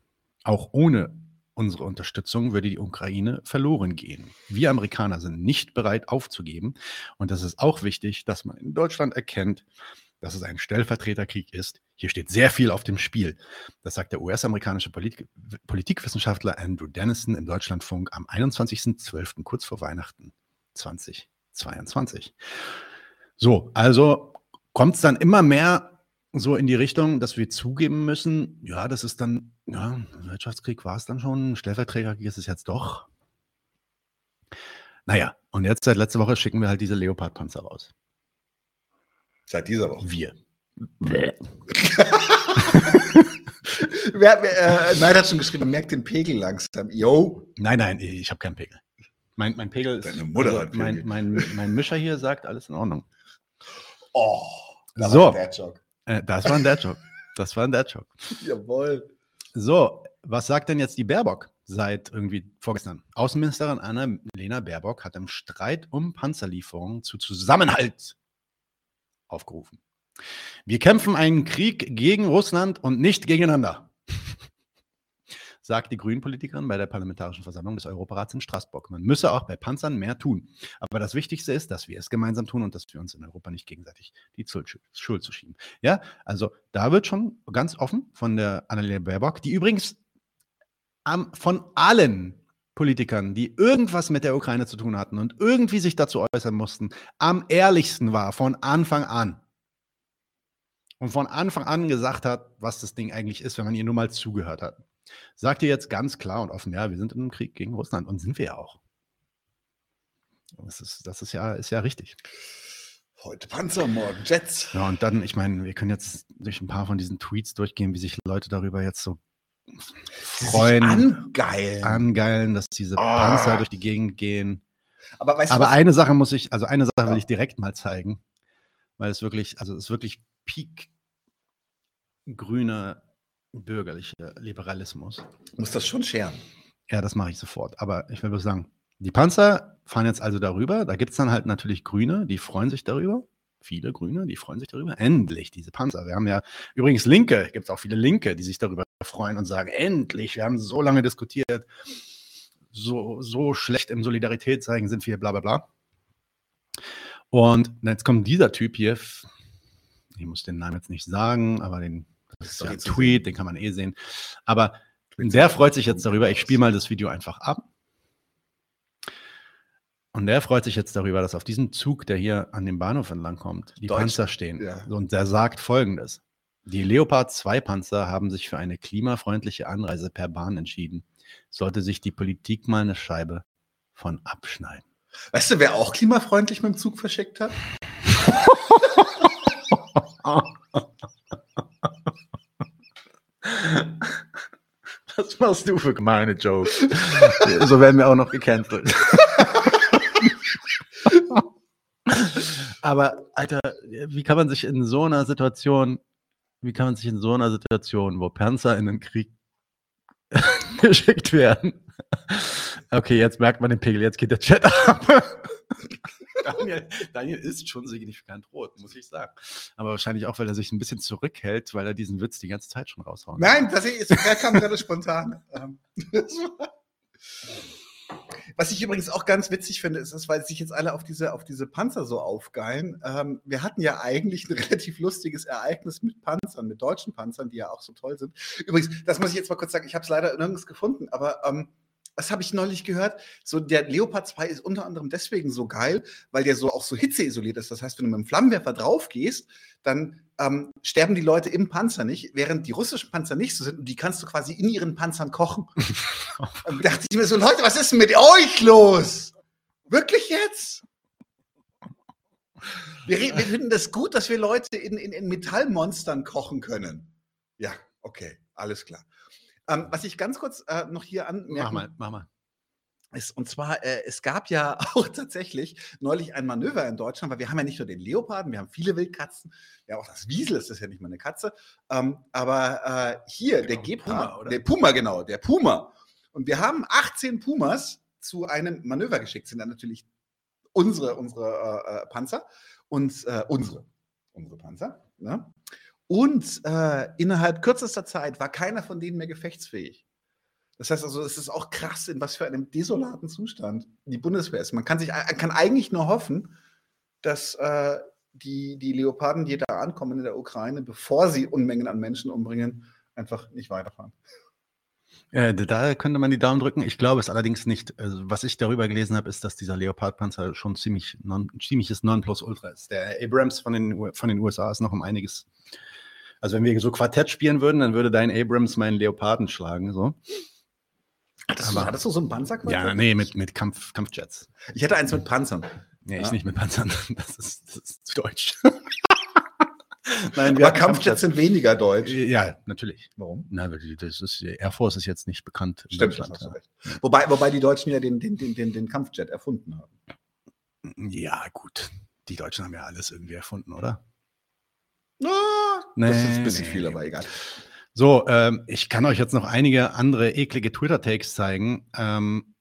Auch ohne unsere Unterstützung würde die Ukraine verloren gehen. Wir Amerikaner sind nicht bereit aufzugeben. Und es ist auch wichtig, dass man in Deutschland erkennt, dass es ein Stellvertreterkrieg ist. Hier steht sehr viel auf dem Spiel. Das sagt der US-amerikanische Politik Politikwissenschaftler Andrew Dennison im Deutschlandfunk am 21.12., kurz vor Weihnachten 2022. So, also kommt es dann immer mehr so in die Richtung, dass wir zugeben müssen, ja, das ist dann, ja, Wirtschaftskrieg war es dann schon, Stellvertreterkrieg ist es jetzt doch. Naja, und jetzt seit letzter Woche schicken wir halt diese Leopard-Panzer raus. Seit dieser Woche. Wir. Wer, wer, äh, Neid hat schon geschrieben, merkt den Pegel langsam. Yo. Nein, nein, ich habe keinen Pegel. Mein, mein Pegel ist. Deine Mutter hat mein, Pegel. mein, mein Mischer hier sagt, alles in Ordnung. Oh. So. war der Joke. Äh, das war ein Dad-Joke. Das war ein Dad-Joke. Jawohl. So, was sagt denn jetzt die Baerbock seit irgendwie vorgestern? Außenministerin Annalena Baerbock hat im Streit um Panzerlieferungen zu Zusammenhalt aufgerufen. Wir kämpfen einen Krieg gegen Russland und nicht gegeneinander, sagt die Grünen-Politikerin bei der Parlamentarischen Versammlung des Europarats in Straßburg. Man müsse auch bei Panzern mehr tun. Aber das Wichtigste ist, dass wir es gemeinsam tun und dass wir uns in Europa nicht gegenseitig die Schuld zu schieben. Ja, also da wird schon ganz offen von der Annalena Baerbock, die übrigens am, von allen Politikern, die irgendwas mit der Ukraine zu tun hatten und irgendwie sich dazu äußern mussten, am ehrlichsten war von Anfang an. Und von Anfang an gesagt hat, was das Ding eigentlich ist, wenn man ihr nur mal zugehört hat. Sagt ihr jetzt ganz klar und offen, ja, wir sind in einem Krieg gegen Russland und sind wir ja auch. Das ist, das ist ja, ist ja richtig. Heute Panzer, morgen Jets. Ja, und dann, ich meine, wir können jetzt durch ein paar von diesen Tweets durchgehen, wie sich Leute darüber jetzt so freuen, angeilen. angeilen, dass diese Oh. Panzer durch die Gegend gehen. Aber weißt du, Aber eine Sache muss ich, also eine Sache Ja. will ich direkt mal zeigen, weil es wirklich, also es ist wirklich Peak grüner bürgerlicher Liberalismus. muss das schon scheren. Ja, das mache ich sofort. Aber ich will bloß sagen, die Panzer fahren jetzt also darüber. Da gibt es dann halt natürlich Grüne, die freuen sich darüber. Viele Grüne, die freuen sich darüber. Endlich, diese Panzer. Wir haben ja übrigens Linke, gibt es auch viele Linke, die sich darüber freuen und sagen, endlich, wir haben so lange diskutiert, so, so schlecht im Solidarität zeigen sind wir, bla bla bla. Und jetzt kommt dieser Typ hier, ich muss den Namen jetzt nicht sagen, aber den, das ist ja ein Tweet, den kann man eh sehen. Aber der freut sich jetzt darüber, ich spiele mal das Video einfach ab. Und der freut sich jetzt darüber, dass auf diesem Zug, der hier an dem Bahnhof entlang kommt, die Deutsch- Panzer stehen. ja. Und der sagt folgendes. Die Leopard 2 Panzer haben sich für eine klimafreundliche Anreise per Bahn entschieden. Sollte sich die Politik mal eine Scheibe von abschneiden. Weißt du, wer auch klimafreundlich mit dem Zug verschickt hat? Was machst du für gemeine Jokes? so werden wir auch noch gecancelt. Aber, Alter, wie kann man sich in so einer Situation, wie kann man sich in so einer Situation, wo Panzer in den Krieg geschickt werden? Okay, jetzt merkt man den Pegel, jetzt geht der Chat ab. Daniel, Daniel ist schon signifikant rot, muss ich sagen. Aber wahrscheinlich auch, weil er sich ein bisschen zurückhält, weil er diesen Witz die ganze Zeit schon raushauen. Nein, das ist, der kam gerade spontan. Ähm, Was ich übrigens auch ganz witzig finde, ist, ist weil sich jetzt alle auf diese, auf diese Panzer so aufgeilen. Ähm, wir hatten ja eigentlich ein relativ lustiges Ereignis mit Panzern, mit deutschen Panzern, die ja auch so toll sind. Übrigens, das muss ich jetzt mal kurz sagen, ich habe es leider nirgends gefunden, aber ähm, das habe ich neulich gehört. So, der Leopard 2 ist unter anderem deswegen so geil, weil der so auch so hitzeisoliert ist. Das heißt, wenn du mit dem Flammenwerfer drauf gehst, dann ähm, sterben die Leute im Panzer nicht, während die russischen Panzer nicht so sind und die kannst du quasi in ihren Panzern kochen. und dachte ich mir so, Leute, was ist denn mit euch los? Wirklich jetzt? Wir, wir finden das gut, dass wir Leute in, in, in Metallmonstern kochen können. Ja, okay, alles klar. Ähm, was ich ganz kurz äh, noch hier anmerken Mach mal, mach mal. ist, und zwar, äh, es gab ja auch tatsächlich neulich ein Manöver in Deutschland, weil wir haben ja nicht nur den Leoparden, wir haben viele Wildkatzen, ja auch das Wiesel, das ist ja nicht mal eine Katze, ähm, aber äh, hier, der Genau, Gepard, Puma, oder? der Puma, genau, der Puma. Und wir haben 18 Pumas zu einem Manöver geschickt, sind dann natürlich unsere, unsere äh, äh, Panzer und äh, unsere, unsere Panzer. Ne? Und äh, innerhalb kürzester Zeit war keiner von denen mehr gefechtsfähig. Das heißt also, es ist auch krass, in was für einem desolaten Zustand die Bundeswehr ist. Man kann, sich, kann eigentlich nur hoffen, dass äh, die, die Leoparden, die da ankommen in der Ukraine, bevor sie Unmengen an Menschen umbringen, einfach nicht weiterfahren. Äh, da könnte man die Daumen drücken. Ich glaube es allerdings nicht. Also, was ich darüber gelesen habe, ist, dass dieser Leopard-Panzer schon ziemlich non, ziemliches Nonplusultra ist. Der Abrams von den, von den USA ist noch um einiges. Also wenn wir so Quartett spielen würden, dann würde dein Abrams meinen Leoparden schlagen. So. Hattest, du, Aber- hattest du so ein Panzerquartett? Ja, nee, mit, mit Kampf, Kampfjets. Ich hätte eins mit Panzern. Nee, Ja. ich nicht mit Panzern. Das ist, das ist zu deutsch. Nein, wir aber Kampfjets sind weniger deutsch. Ja, natürlich. Warum? Na, das ist, Air Force ist jetzt nicht bekannt in Stimmt, du ja. Wobei, wobei die Deutschen ja den, den, den, den, den Kampfjet erfunden haben. Ja, gut. Die Deutschen haben ja alles irgendwie erfunden, oder? Na, das ist ein bisschen viel, aber egal. So, ähm, ich kann euch jetzt noch einige andere eklige Twitter-Takes zeigen. Ähm,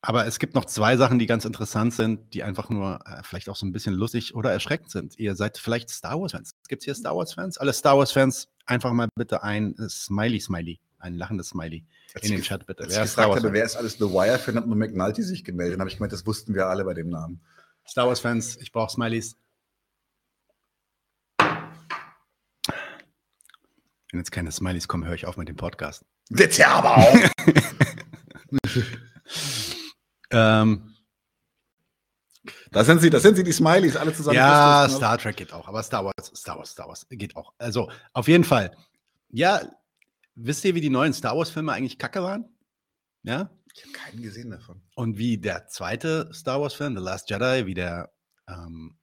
aber es gibt noch zwei Sachen, die ganz interessant sind, die einfach nur äh, vielleicht auch so ein bisschen lustig oder erschreckend sind. Ihr seid vielleicht Star Wars-Fans. Gibt es hier Star Wars-Fans? Alle Star Wars-Fans einfach mal bitte ein Smiley-Smiley, ein lachendes Smiley Als in den Chat bitte. Als Wer ich gefragt habe, wer ist alles The Wire-Fan, hat nur McNulty sich gemeldet. Dann habe ich gemeint, das wussten wir alle bei dem Namen. Star Wars-Fans, ich brauche Smileys. Wenn jetzt keine Smileys kommen, höre ich auf mit dem Podcast. Jetzt ja aber auch. Ähm, da sind sie, da sind sie, die Smileys, alle zusammen. ja, Christus, ne? Star Trek geht auch, aber Star Wars, Star Wars, Star Wars geht auch. Also auf jeden Fall. Ja, wisst ihr, wie die neuen Star Wars-Filme eigentlich kacke waren? Ja? Ich habe keinen gesehen davon. Und wie der zweite Star Wars-Film, The Last Jedi, wie der, ähm,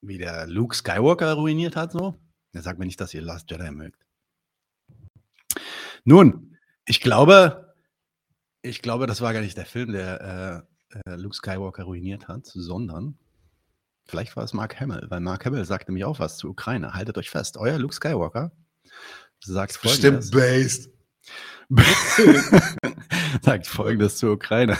wie der Luke Skywalker ruiniert hat, so. Der sagt mir nicht, dass ihr Last Jedi mögt. Nun, ich glaube, ich glaube, das war gar nicht der Film, der äh, äh, Luke Skywalker ruiniert hat, sondern vielleicht war es Mark Hamill, weil Mark Hamill sagt nämlich auch was zur Ukraine. Haltet euch fest, euer Luke Skywalker sagt Bestimmt folgendes. based. sagt folgendes zur Ukraine.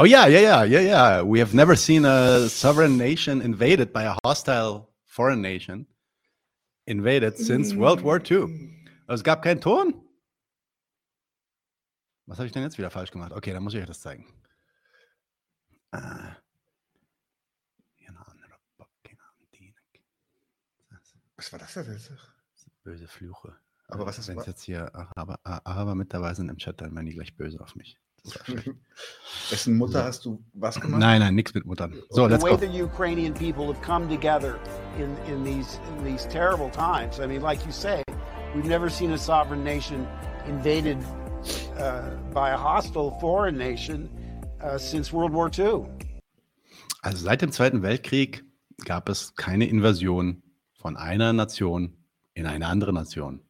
Oh yeah, yeah, yeah, yeah, yeah. We have never seen a sovereign nation invaded by a hostile foreign nation invaded since World War II. Also es gab keinen Ton. Was habe ich denn jetzt wieder falsch gemacht? Okay, dann muss ich euch das zeigen. Die- Was war das denn jetzt? Böse Flüche. Aber was ist- Wenn es jetzt hier Araber, Araber mit dabei sind im Chat, dann werden die gleich böse auf mich. Wessen Mutter hast du was gemacht? nein, nein, nichts mit Muttern. So, the let's way go. the Ukrainian people have come together in, in these in these terrible times. I mean, like you say, we've never seen a sovereign nation invaded uh, by a hostile foreign nation uh, since World War II. Also seit dem Zweiten Weltkrieg gab es keine Invasion von einer Nation in eine andere Nation.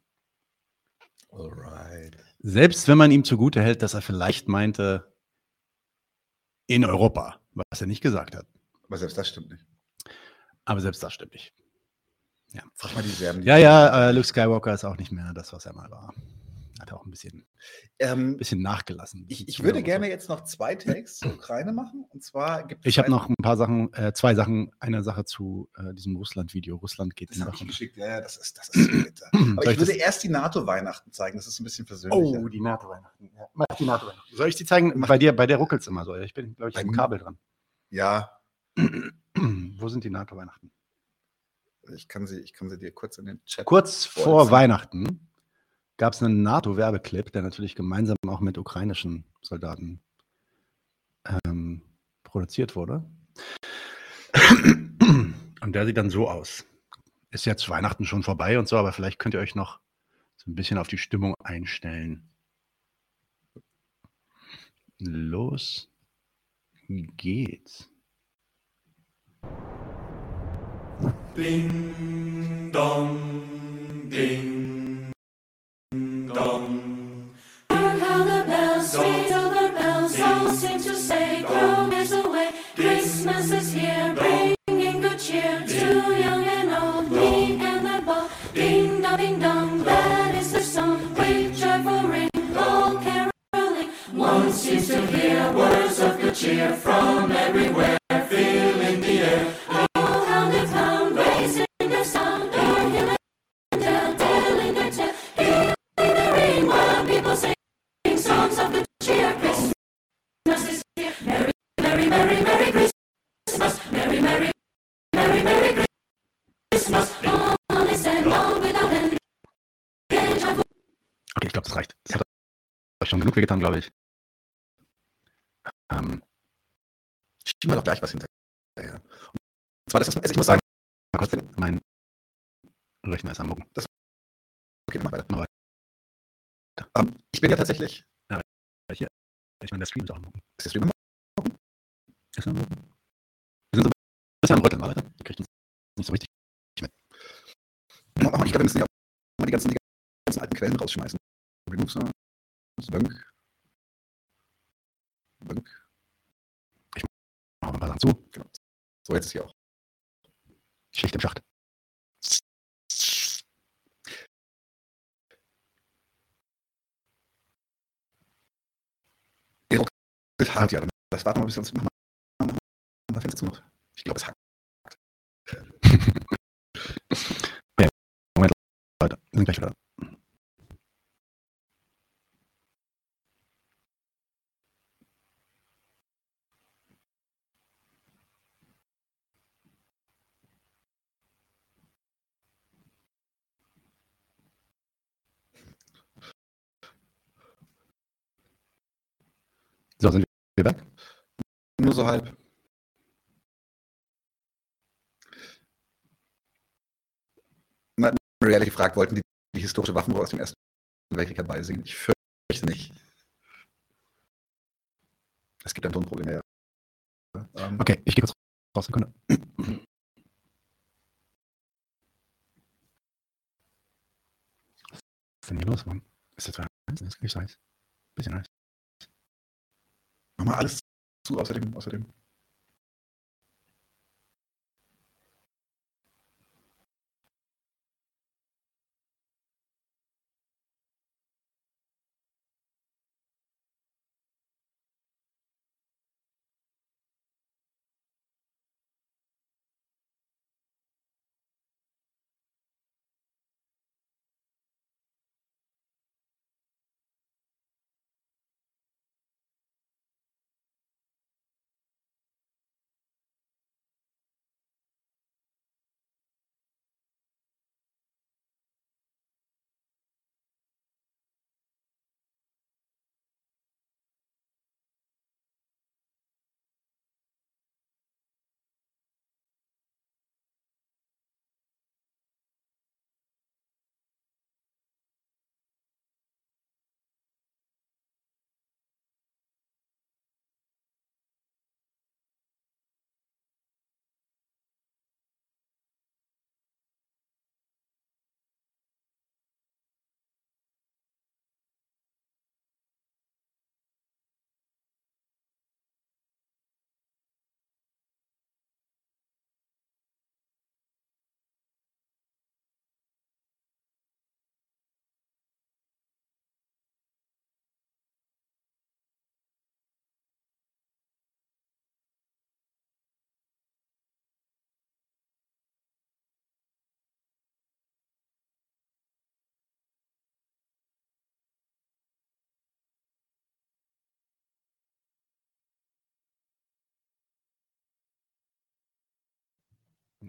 Alright. Selbst wenn man ihm zugute hält, dass er vielleicht meinte, in Europa, was er nicht gesagt hat. Aber selbst das stimmt nicht. Aber selbst das stimmt nicht. Ja, Frag mal die Serben. die- ja, ja äh, Luke Skywalker ist auch nicht mehr das, was er mal war. Hat auch ein bisschen, Ähm, bisschen nachgelassen. ich, ich würde zu- gerne jetzt noch zwei Takes zur Ukraine machen. Und zwar gibt es. Ich habe noch ein paar Sachen, äh, zwei Sachen, eine Sache zu äh, diesem Russland-Video. Russland geht Das in habe ich geschickt. Ja, das ist, das ist bitter. Aber Soll ich würde das- erst die NATO-Weihnachten zeigen. Das ist ein bisschen persönlicher. Oh, die NATO-Weihnachten. Ja. Mach die NATO-Weihnachten. Soll ich die zeigen? Bei dir, bei der ruckelt es immer so. Ich bin, glaube ich, am? Kabel dran. Ja, Wo sind die NATO-Weihnachten? ich kann, sie, ich kann sie dir kurz in den Chat. Kurz vor. Weihnachten gab es einen NATO-Werbeclip, der natürlich gemeinsam auch mit ukrainischen Soldaten ähm, produziert wurde. Und der sieht dann so aus. Ist jetzt Weihnachten schon vorbei und so, aber vielleicht könnt ihr euch noch so ein bisschen auf die Stimmung einstellen. Los geht's. Ding dong, ding dong. Hark how the bells, sweet silver bells, all seem to say, "Throw years away, Christmas is here, bringing good cheer to young and old, meek and the bold. Ding dong, ding dong, that is the song, with joyful ring, all caroling. One seems to hear words of good cheer from everywhere, filling ich glaube, das reicht. Das hat euch schon genug wehgetan, glaube ich. Ähm, Schieben wir doch gleich was hinterher. Und zwar, das ist, also ich muss sagen, mein Rechner ist am Mucken. okay, mach weiter. Mach weiter. Ähm, ich bin ja tatsächlich. Hier. Ich meine, der Stream ist auch am Mucken. Ist der Stream Ist am Mucken. Wir sind so ein bisschen am Rütteln, weiter. Ihr kriegt uns nicht so richtig mit. Ich glaube, wir müssen ja mal die ganzen, die ganzen alten Quellen rausschmeißen. Sounds, Bönk. Bönk. Ich mache mal Sachen zu. Genau. So, jetzt hier auch. Schicht im Schacht. Das hart, ja. Das warten wir bis wir uns machen. Was findest du noch? Ich glaube, es hakt. Moment, Leute, wir sind gleich wieder. da. Weg? Nur so halb. Man hat Marielle gefragt, wollten die die historische Waffenruhe aus dem Ersten Weltkrieg herbeisehen? Ich fürchte nicht. Es gibt ein Tonproblem. Ja. Ähm, Okay, ich gehe kurz raus. Sekunde. Was ist denn hier los? Warum ist das heiß? Ist nicht so heiß. Bisschen heiß. Mach mal alles zu, außerdem, außerdem.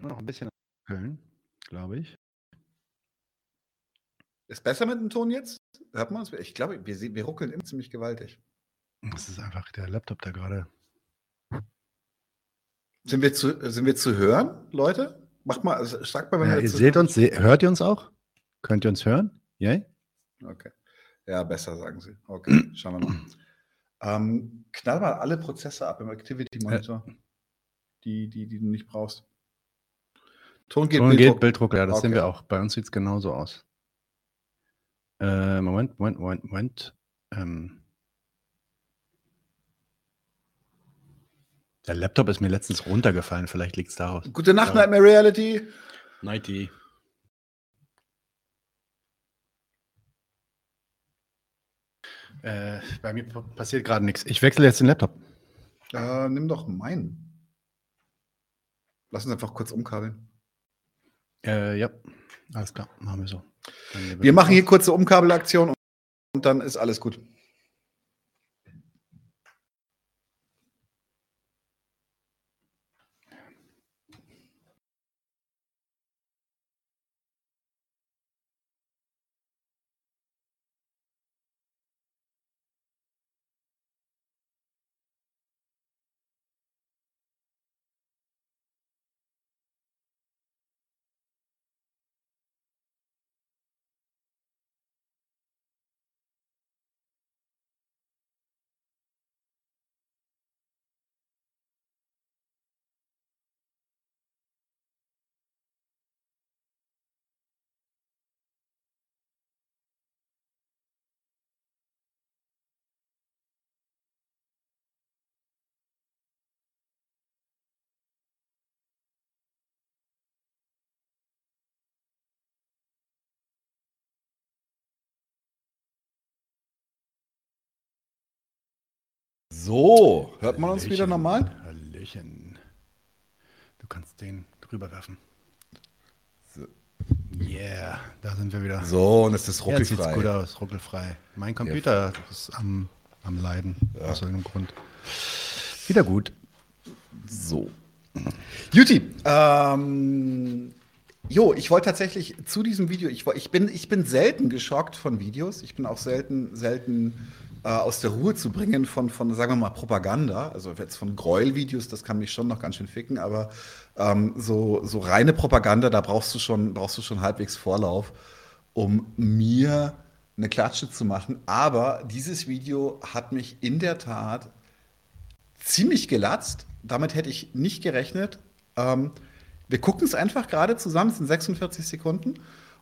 Noch ein bisschen Köln, glaube ich. Ist besser mit dem Ton jetzt? Hört man uns? Ich glaube, wir, wir ruckeln immer ziemlich gewaltig. Das ist einfach der Laptop, der gerade. Sind wir zu, sind wir zu hören, Leute? Macht mal, also sagt mal, wenn Ja, ihr zu seht uns, se hört ihr uns auch? Könnt ihr uns hören? Ja? Okay. Ja, besser, sagen Sie. Okay, schauen wir mal. Ähm, knall mal alle Prozesse ab im Activity Monitor, die, die, die du nicht brauchst. Ton geht, Ton Bilddruck. geht, Bilddruck, ja, das sehen Okay. wir auch. Bei uns sieht es genauso aus. Äh, Moment, Moment, Moment, Moment. Ähm, der Laptop ist mir letztens runtergefallen, vielleicht liegt es daraus. Gute Nacht, Aber- Nightmare Reality. Nighty. Äh, bei mir passiert gerade nichts. Ich wechsle jetzt den Laptop. Äh, nimm doch meinen. Lass uns einfach kurz umkabeln. Äh, ja, alles klar, machen wir so. Wir machen hier kurze Umkabelaktion und dann ist alles gut. So, hört man uns wieder normal? Hallöchen. Du kannst den drüber werfen. Yeah, da sind wir wieder. So, und es ist Jetzt sieht's ruckelfrei. gut aus, ruckelfrei. Mein Computer ist am, am Leiden, aus irgendeinem Grund. Wieder gut. So. Juti, ähm, jo, ich wollte tatsächlich zu diesem Video, ich, ich, bin, ich bin selten geschockt von Videos. Ich bin auch selten, selten äh, aus der Ruhe zu bringen von, von, sagen wir mal, Propaganda. Also jetzt von Gräuelvideos, das kann mich schon noch ganz schön ficken, aber ähm, so, so reine Propaganda, da brauchst du schon, brauchst du schon halbwegs Vorlauf, um mir eine Klatsche zu machen. Aber dieses Video hat mich in der Tat ziemlich gelatzt. Damit hätte ich nicht gerechnet. Ähm, wir gucken es einfach gerade zusammen, es sind 46 Sekunden.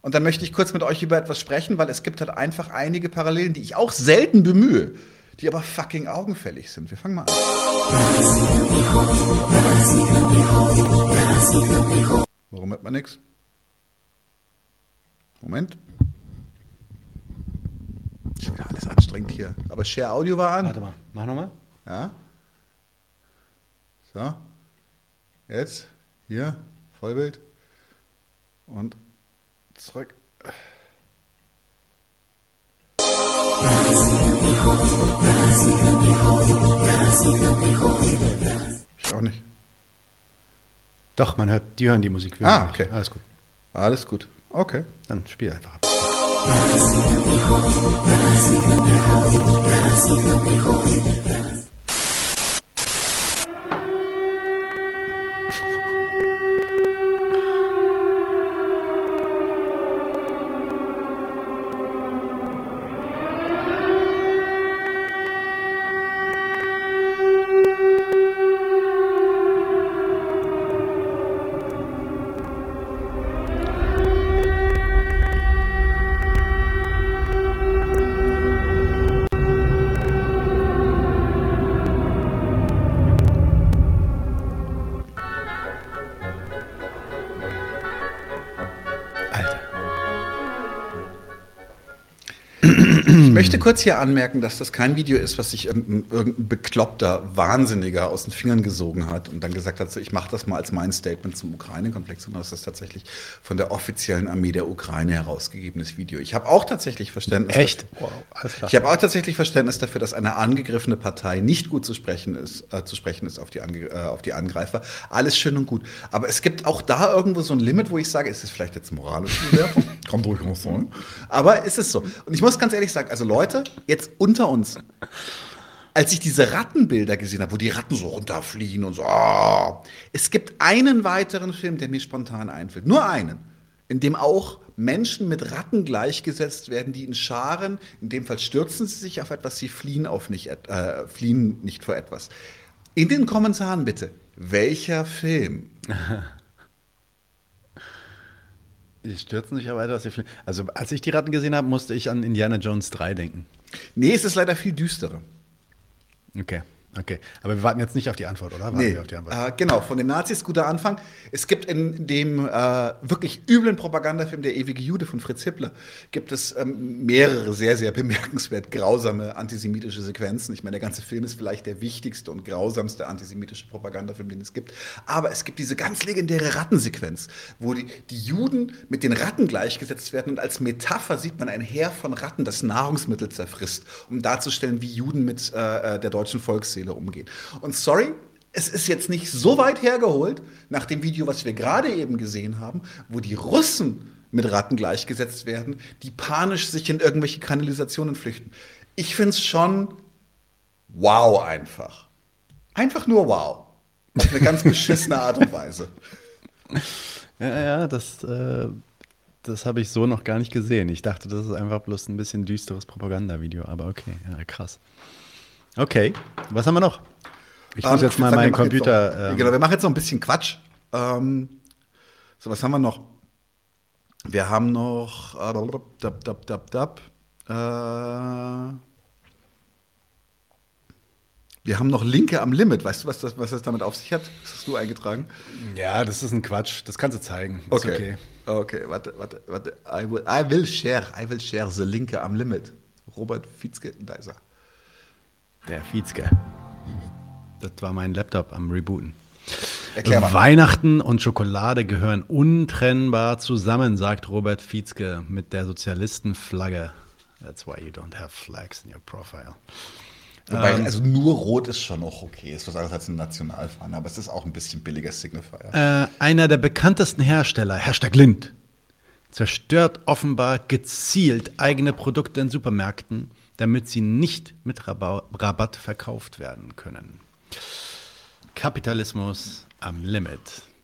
Und dann möchte ich kurz mit euch über etwas sprechen, weil es gibt halt einfach einige Parallelen, die ich auch selten bemühe, die aber fucking augenfällig sind. Wir fangen mal an. Warum hört man nichts? Moment. Schon wieder alles anstrengend hier. Aber Share Audio war an. Warte mal, mach nochmal. Ja. So. Jetzt. Hier. Vollbild. Und zurück. Ich auch nicht. Doch, man hört, die hören die Musik. Wir Ah, okay. Alles gut. Alles gut. Okay. Dann spiel einfach ab. Ich möchte kurz hier anmerken, dass das kein Video ist, was sich irgendein, bekloppter Wahnsinniger aus den Fingern gesogen hat und dann gesagt hat, so, ich mache das mal als mein Statement zum Ukraine-Konflikt, sondern das ist tatsächlich von der offiziellen Armee der Ukraine herausgegebenes Video. Ich habe auch tatsächlich Verständnis. Echt? Dafür, Wow, ich habe auch tatsächlich Verständnis dafür, dass eine angegriffene Partei nicht gut zu sprechen ist, äh, zu sprechen ist auf die, Ange äh, auf die Angreifer. Alles schön und gut. Aber es gibt auch da irgendwo so ein Limit, wo ich sage, ist es vielleicht jetzt moralische Bewertung? Kann durchaus sein. Aber ist es so. Und ich muss ganz ehrlich sagen, also Leute, jetzt unter uns, als ich diese Rattenbilder gesehen habe, wo die Ratten so runterfliegen und so, ah, es gibt einen weiteren Film, der mir spontan einfällt. Nur einen, in dem auch Menschen mit Ratten gleichgesetzt werden, die in Scharen, in dem Fall stürzen sie sich auf etwas, sie fliehen, auf nicht, äh, fliehen nicht vor etwas. In den Kommentaren bitte, welcher Film? Die stürzen sich aber fliegen. Also, als ich die Ratten gesehen habe, musste ich an Indiana Jones 3 denken. Nee, es ist leider viel düsterer. Okay, okay. Aber wir warten jetzt nicht auf die Antwort, oder? Warten Nee, wir auf die Antwort. äh, genau, von den Nazis guter Anfang. Es gibt in dem äh, wirklich üblen Propagandafilm Der ewige Jude von Fritz Hippler gibt es ähm, mehrere sehr, sehr bemerkenswert grausame antisemitische Sequenzen. Ich meine, der ganze Film ist vielleicht der wichtigste und grausamste antisemitische Propagandafilm, den es gibt. Aber es gibt diese ganz legendäre Rattensequenz, wo die, die Juden mit den Ratten gleichgesetzt werden und als Metapher sieht man ein Heer von Ratten, das Nahrungsmittel zerfrisst, um darzustellen, wie Juden mit äh, äh, der deutschen Volksseele umgehen. Und sorry, es ist jetzt nicht so weit hergeholt, nach dem Video, was wir gerade eben gesehen haben, wo die Russen mit Ratten gleichgesetzt werden, die panisch sich in irgendwelche Kanalisationen flüchten. Ich finde es schon wow einfach. Einfach nur wow. Auf eine ganz beschissene Art und Weise. Ja, ja, das, äh, das habe ich so noch gar nicht gesehen. Ich dachte, das ist einfach bloß ein bisschen düsteres Propagandavideo, aber okay, ja, krass. Okay, was haben wir noch? Ich muss Ähm, jetzt mal meinen Computer. Noch, ähm, genau, wir machen jetzt noch ein bisschen Quatsch. Ähm, so, was haben wir noch? Wir haben noch. Äh, dab, dab, dab, dab, äh, wir haben noch Linke am Limit. Weißt du, was das, was das damit auf sich hat? Das hast du eingetragen. Ja, das ist ein Quatsch. Das kannst du zeigen. Okay. okay. Okay, warte, warte, warte. I will, I will share, I will share the Linke am Limit. Robert Fitzke, da ist er. Der Fiezke. Das war mein Laptop am Rebooten. Erklär mal. Weihnachten und Schokolade gehören untrennbar zusammen, sagt Robert Fietzke mit der Sozialistenflagge. That's why you don't have flags in your profile. Wobei, Ähm, also nur rot ist schon auch okay. Ist was anderes als eine Nationalfahne, aber es ist auch ein bisschen billiger Signifier. Äh, einer der bekanntesten Hersteller, Hashtag Lind, zerstört offenbar gezielt eigene Produkte in Supermärkten, damit sie nicht mit Raba Rabatt verkauft werden können. Kapitalismus am Limit.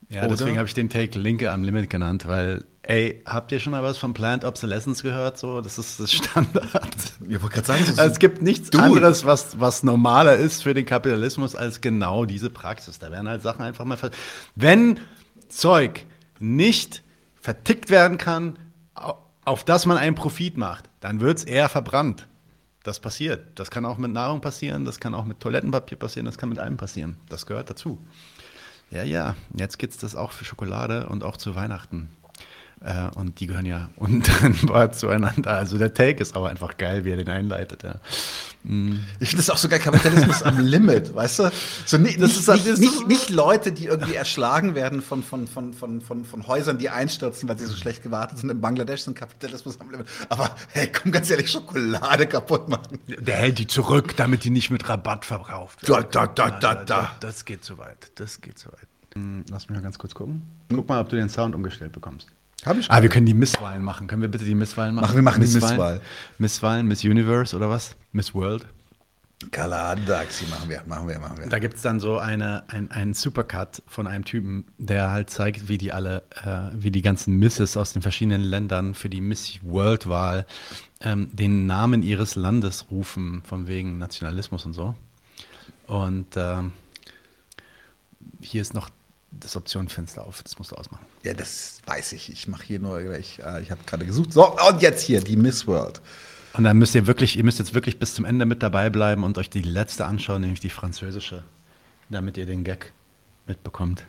Ja, Oder? deswegen habe ich den Take Linke am Limit genannt, weil, ey, habt ihr schon mal was von Planned Obsolescence gehört? So, das ist das Standard. Ich wollte gerade sagen, ist- es gibt nichts Du. anderes, was, was normaler ist für den Kapitalismus als genau diese Praxis. Da werden halt Sachen einfach mal. ver- Wenn Zeug nicht vertickt werden kann, au- auf das man einen Profit macht, dann wird es eher verbrannt. Das passiert. Das kann auch mit Nahrung passieren, das kann auch mit Toilettenpapier passieren, das kann mit allem passieren. Das gehört dazu. Ja, ja, jetzt gibt es das auch für Schokolade und auch zu Weihnachten. Äh, und die gehören ja untrennbar zueinander. Also der Take ist aber einfach geil, wie er den einleitet. Ja. Mm. Ich finde das auch sogar Kapitalismus am Limit, weißt du? So, nicht, Das nicht, ist nicht, das nicht, ist- nicht Leute, die irgendwie erschlagen werden von, von, von, von, von, von Häusern, die einstürzen, weil sie so schlecht gewartet sind. In Bangladesch sind Kapitalismus am Limit. Aber hey, komm ganz ehrlich, Schokolade kaputt machen. Der hält die zurück, damit die nicht mit Rabatt verkauft Da, da, da, da, da. Das geht zu weit. Das geht zu weit. Hm, Lass mich mal ganz kurz gucken. Guck mal, ob du den Sound umgestellt bekommst. Hab ich Ah, wir können die Misswahlen machen. Können wir bitte die Misswahlen machen? Machen wir machen die? Misswahl. Misswahlen, Miss Universe oder was? Miss World? Kaladaxi machen wir, machen wir, machen wir. Da gibt es dann so eine, ein, einen Supercut von einem Typen, der halt zeigt, wie die alle, äh, wie die ganzen Misses aus den verschiedenen Ländern für die Miss World-Wahl ähm, den Namen ihres Landes rufen, von wegen Nationalismus und so. Und ähm, hier ist noch das Optionenfenster auf, das musst du ausmachen. Ja, das weiß ich. Ich mache hier nur, ich, äh, ich habe gerade gesucht. So, und jetzt hier, die Miss World. Und dann müsst ihr wirklich, ihr müsst jetzt wirklich bis zum Ende mit dabei bleiben und euch die letzte anschauen, nämlich die französische, damit ihr den Gag mitbekommt.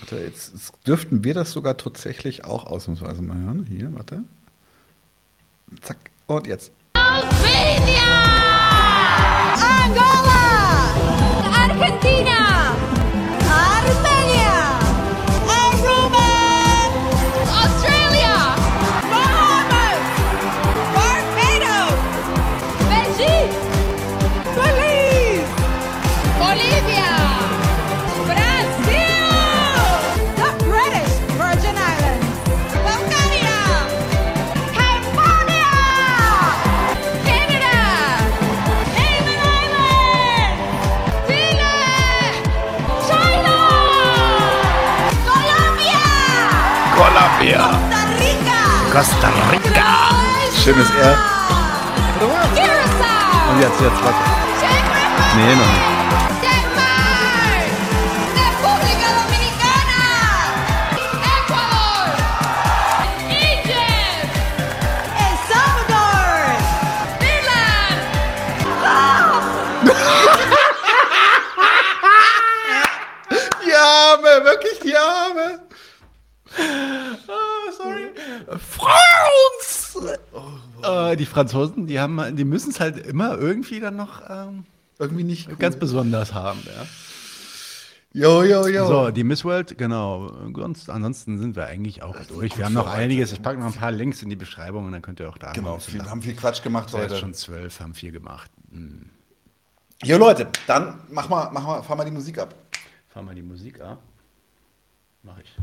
Warte, jetzt, jetzt dürften wir das sogar tatsächlich auch ausnahmsweise mal hören. Hier, warte. Zack, und jetzt. Angola, Argentina, Costa Rica. Schönes R. Und jetzt, jetzt, warte. Nee, noch nicht. Franzosen, die haben, die müssen es halt immer irgendwie dann noch ähm, Irgendwie nicht. Cool. ganz besonders haben. Ja. Jo, jo, jo. So, die Miss World, genau. Sonst, ansonsten sind wir eigentlich auch durch. Wir haben noch einiges. Ich packe noch ein paar Links in die Beschreibung und dann könnt ihr auch da Genau, viel, nach- haben viel Quatsch gemacht heute. schon zwölf, haben viel gemacht. Hm. Jo, Leute, dann mach mal, mach mal, fahr mal die Musik ab. Fahr mal die Musik ab. Mach ich.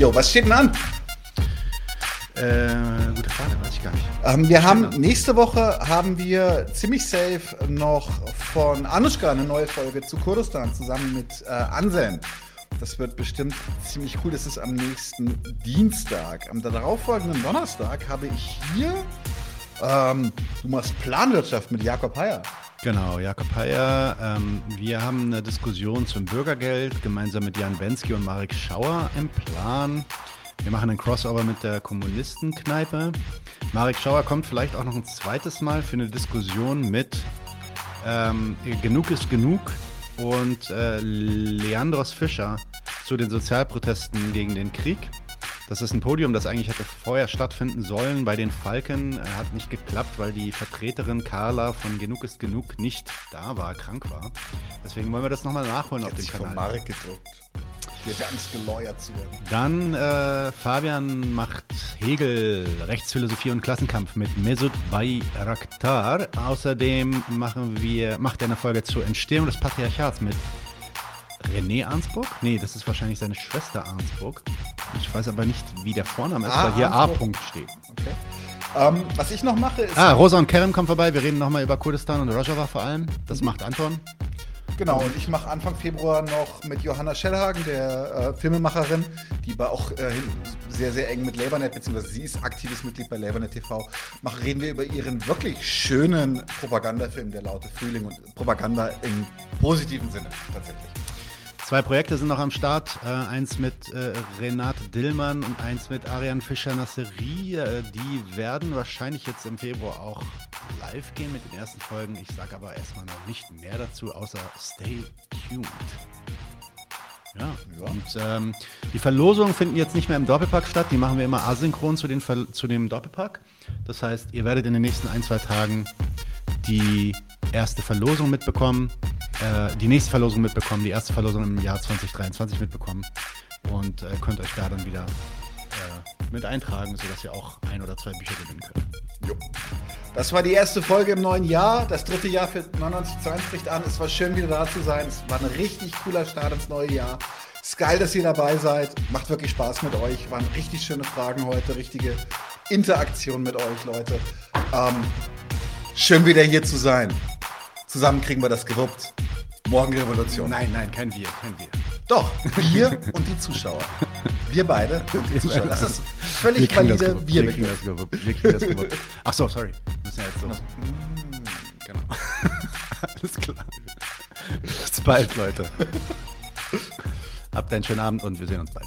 Jo, was steht denn an? Äh, gute Frage, weiß ich gar nicht. Ähm, wir haben nächste Woche haben wir ziemlich safe noch von Anushka eine neue Folge zu Kurdistan zusammen mit äh, Anselm. Das wird bestimmt ziemlich cool. Das ist am nächsten Dienstag. Am darauffolgenden Donnerstag habe ich hier ähm, du machst Planwirtschaft mit Jakob Heyer. Genau, Jakob Heyer. Ähm, wir haben eine Diskussion zum Bürgergeld gemeinsam mit Jan Bensky und Marek Schauer im Plan. Wir machen einen Crossover mit der Kommunistenkneipe. Marek Schauer kommt vielleicht auch noch ein zweites Mal für eine Diskussion mit ähm, Genug ist genug und äh, Leandros Fischer zu den Sozialprotesten gegen den Krieg. Das ist ein Podium, das eigentlich hätte vorher stattfinden sollen bei den Falken. Er hat nicht geklappt, weil die Vertreterin Carla von Genug ist Genug nicht da war, krank war. Deswegen wollen wir das nochmal nachholen auf dem Sich vom Kanal. Marek gedruckt. Hier ganz geläuert zu werden. Dann äh, Fabian macht Hegel, Rechtsphilosophie und Klassenkampf mit Mesut Bayraktar. Außerdem machen wir, macht er eine Folge zur Entstehung des Patriarchats mit René Arnsburg? Nee, das ist wahrscheinlich seine Schwester Arnsburg. Ich weiß aber nicht, wie der Vorname ist, Ah, weil hier Arnsburg. A-Punkt steht. Okay. Ähm, was ich noch mache, ist. Ah, Rosa und Kerem kommen vorbei. Wir reden nochmal über Kurdistan und Rojava vor allem. Das macht Anton. Genau, und ich mache Anfang Februar noch mit Johanna Schellhagen, der äh, Filmemacherin, die bei auch äh, sehr, sehr eng mit Labernet, beziehungsweise sie ist aktives Mitglied bei Labernet TV, mach, reden wir über ihren wirklich schönen Propagandafilm, der laute Frühling und Propaganda im positiven Sinne tatsächlich. Zwei Projekte sind noch am Start. Äh, eins mit äh, Renate Dillmann und eins mit Ariane Fischer-Nasseri. Äh, die werden wahrscheinlich jetzt im Februar auch live gehen mit den ersten Folgen. Ich sage aber erstmal noch nicht mehr dazu, außer stay tuned. Ja, und ähm, die Verlosungen finden jetzt nicht mehr im Doppelpack statt. Die machen wir immer asynchron zu, den Ver zu dem Doppelpack. Das heißt, ihr werdet in den nächsten ein, zwei Tagen die erste Verlosung mitbekommen, äh, die nächste Verlosung mitbekommen, die erste Verlosung im Jahr 2023 mitbekommen und äh, könnt euch da dann wieder äh, mit eintragen, sodass ihr auch ein oder zwei Bücher gewinnen könnt. Jo. Das war die erste Folge im neuen Jahr. Das dritte Jahr für 99 zu 1 bricht an. Es war schön, wieder da zu sein. Es war ein richtig cooler Start ins neue Jahr. Es ist geil, dass ihr dabei seid. Macht wirklich Spaß mit euch. Waren richtig schöne Fragen heute. Richtige Interaktion mit euch, Leute. Ähm, schön, wieder hier zu sein. Zusammen kriegen wir das gewuppt. Morgen Revolution. Nein, nein, kein Wir, kein Wir. Doch, wir und die Zuschauer. Wir beide und die Zuschauer. Das ist völlig Wir valide. Wir wir kriegen das gewuppt. Wir kriegen das gewuppt. Ach so, sorry. Müssen ja jetzt so. Genau. Alles klar. Bis bald, Leute. Habt einen schönen Abend und wir sehen uns bald.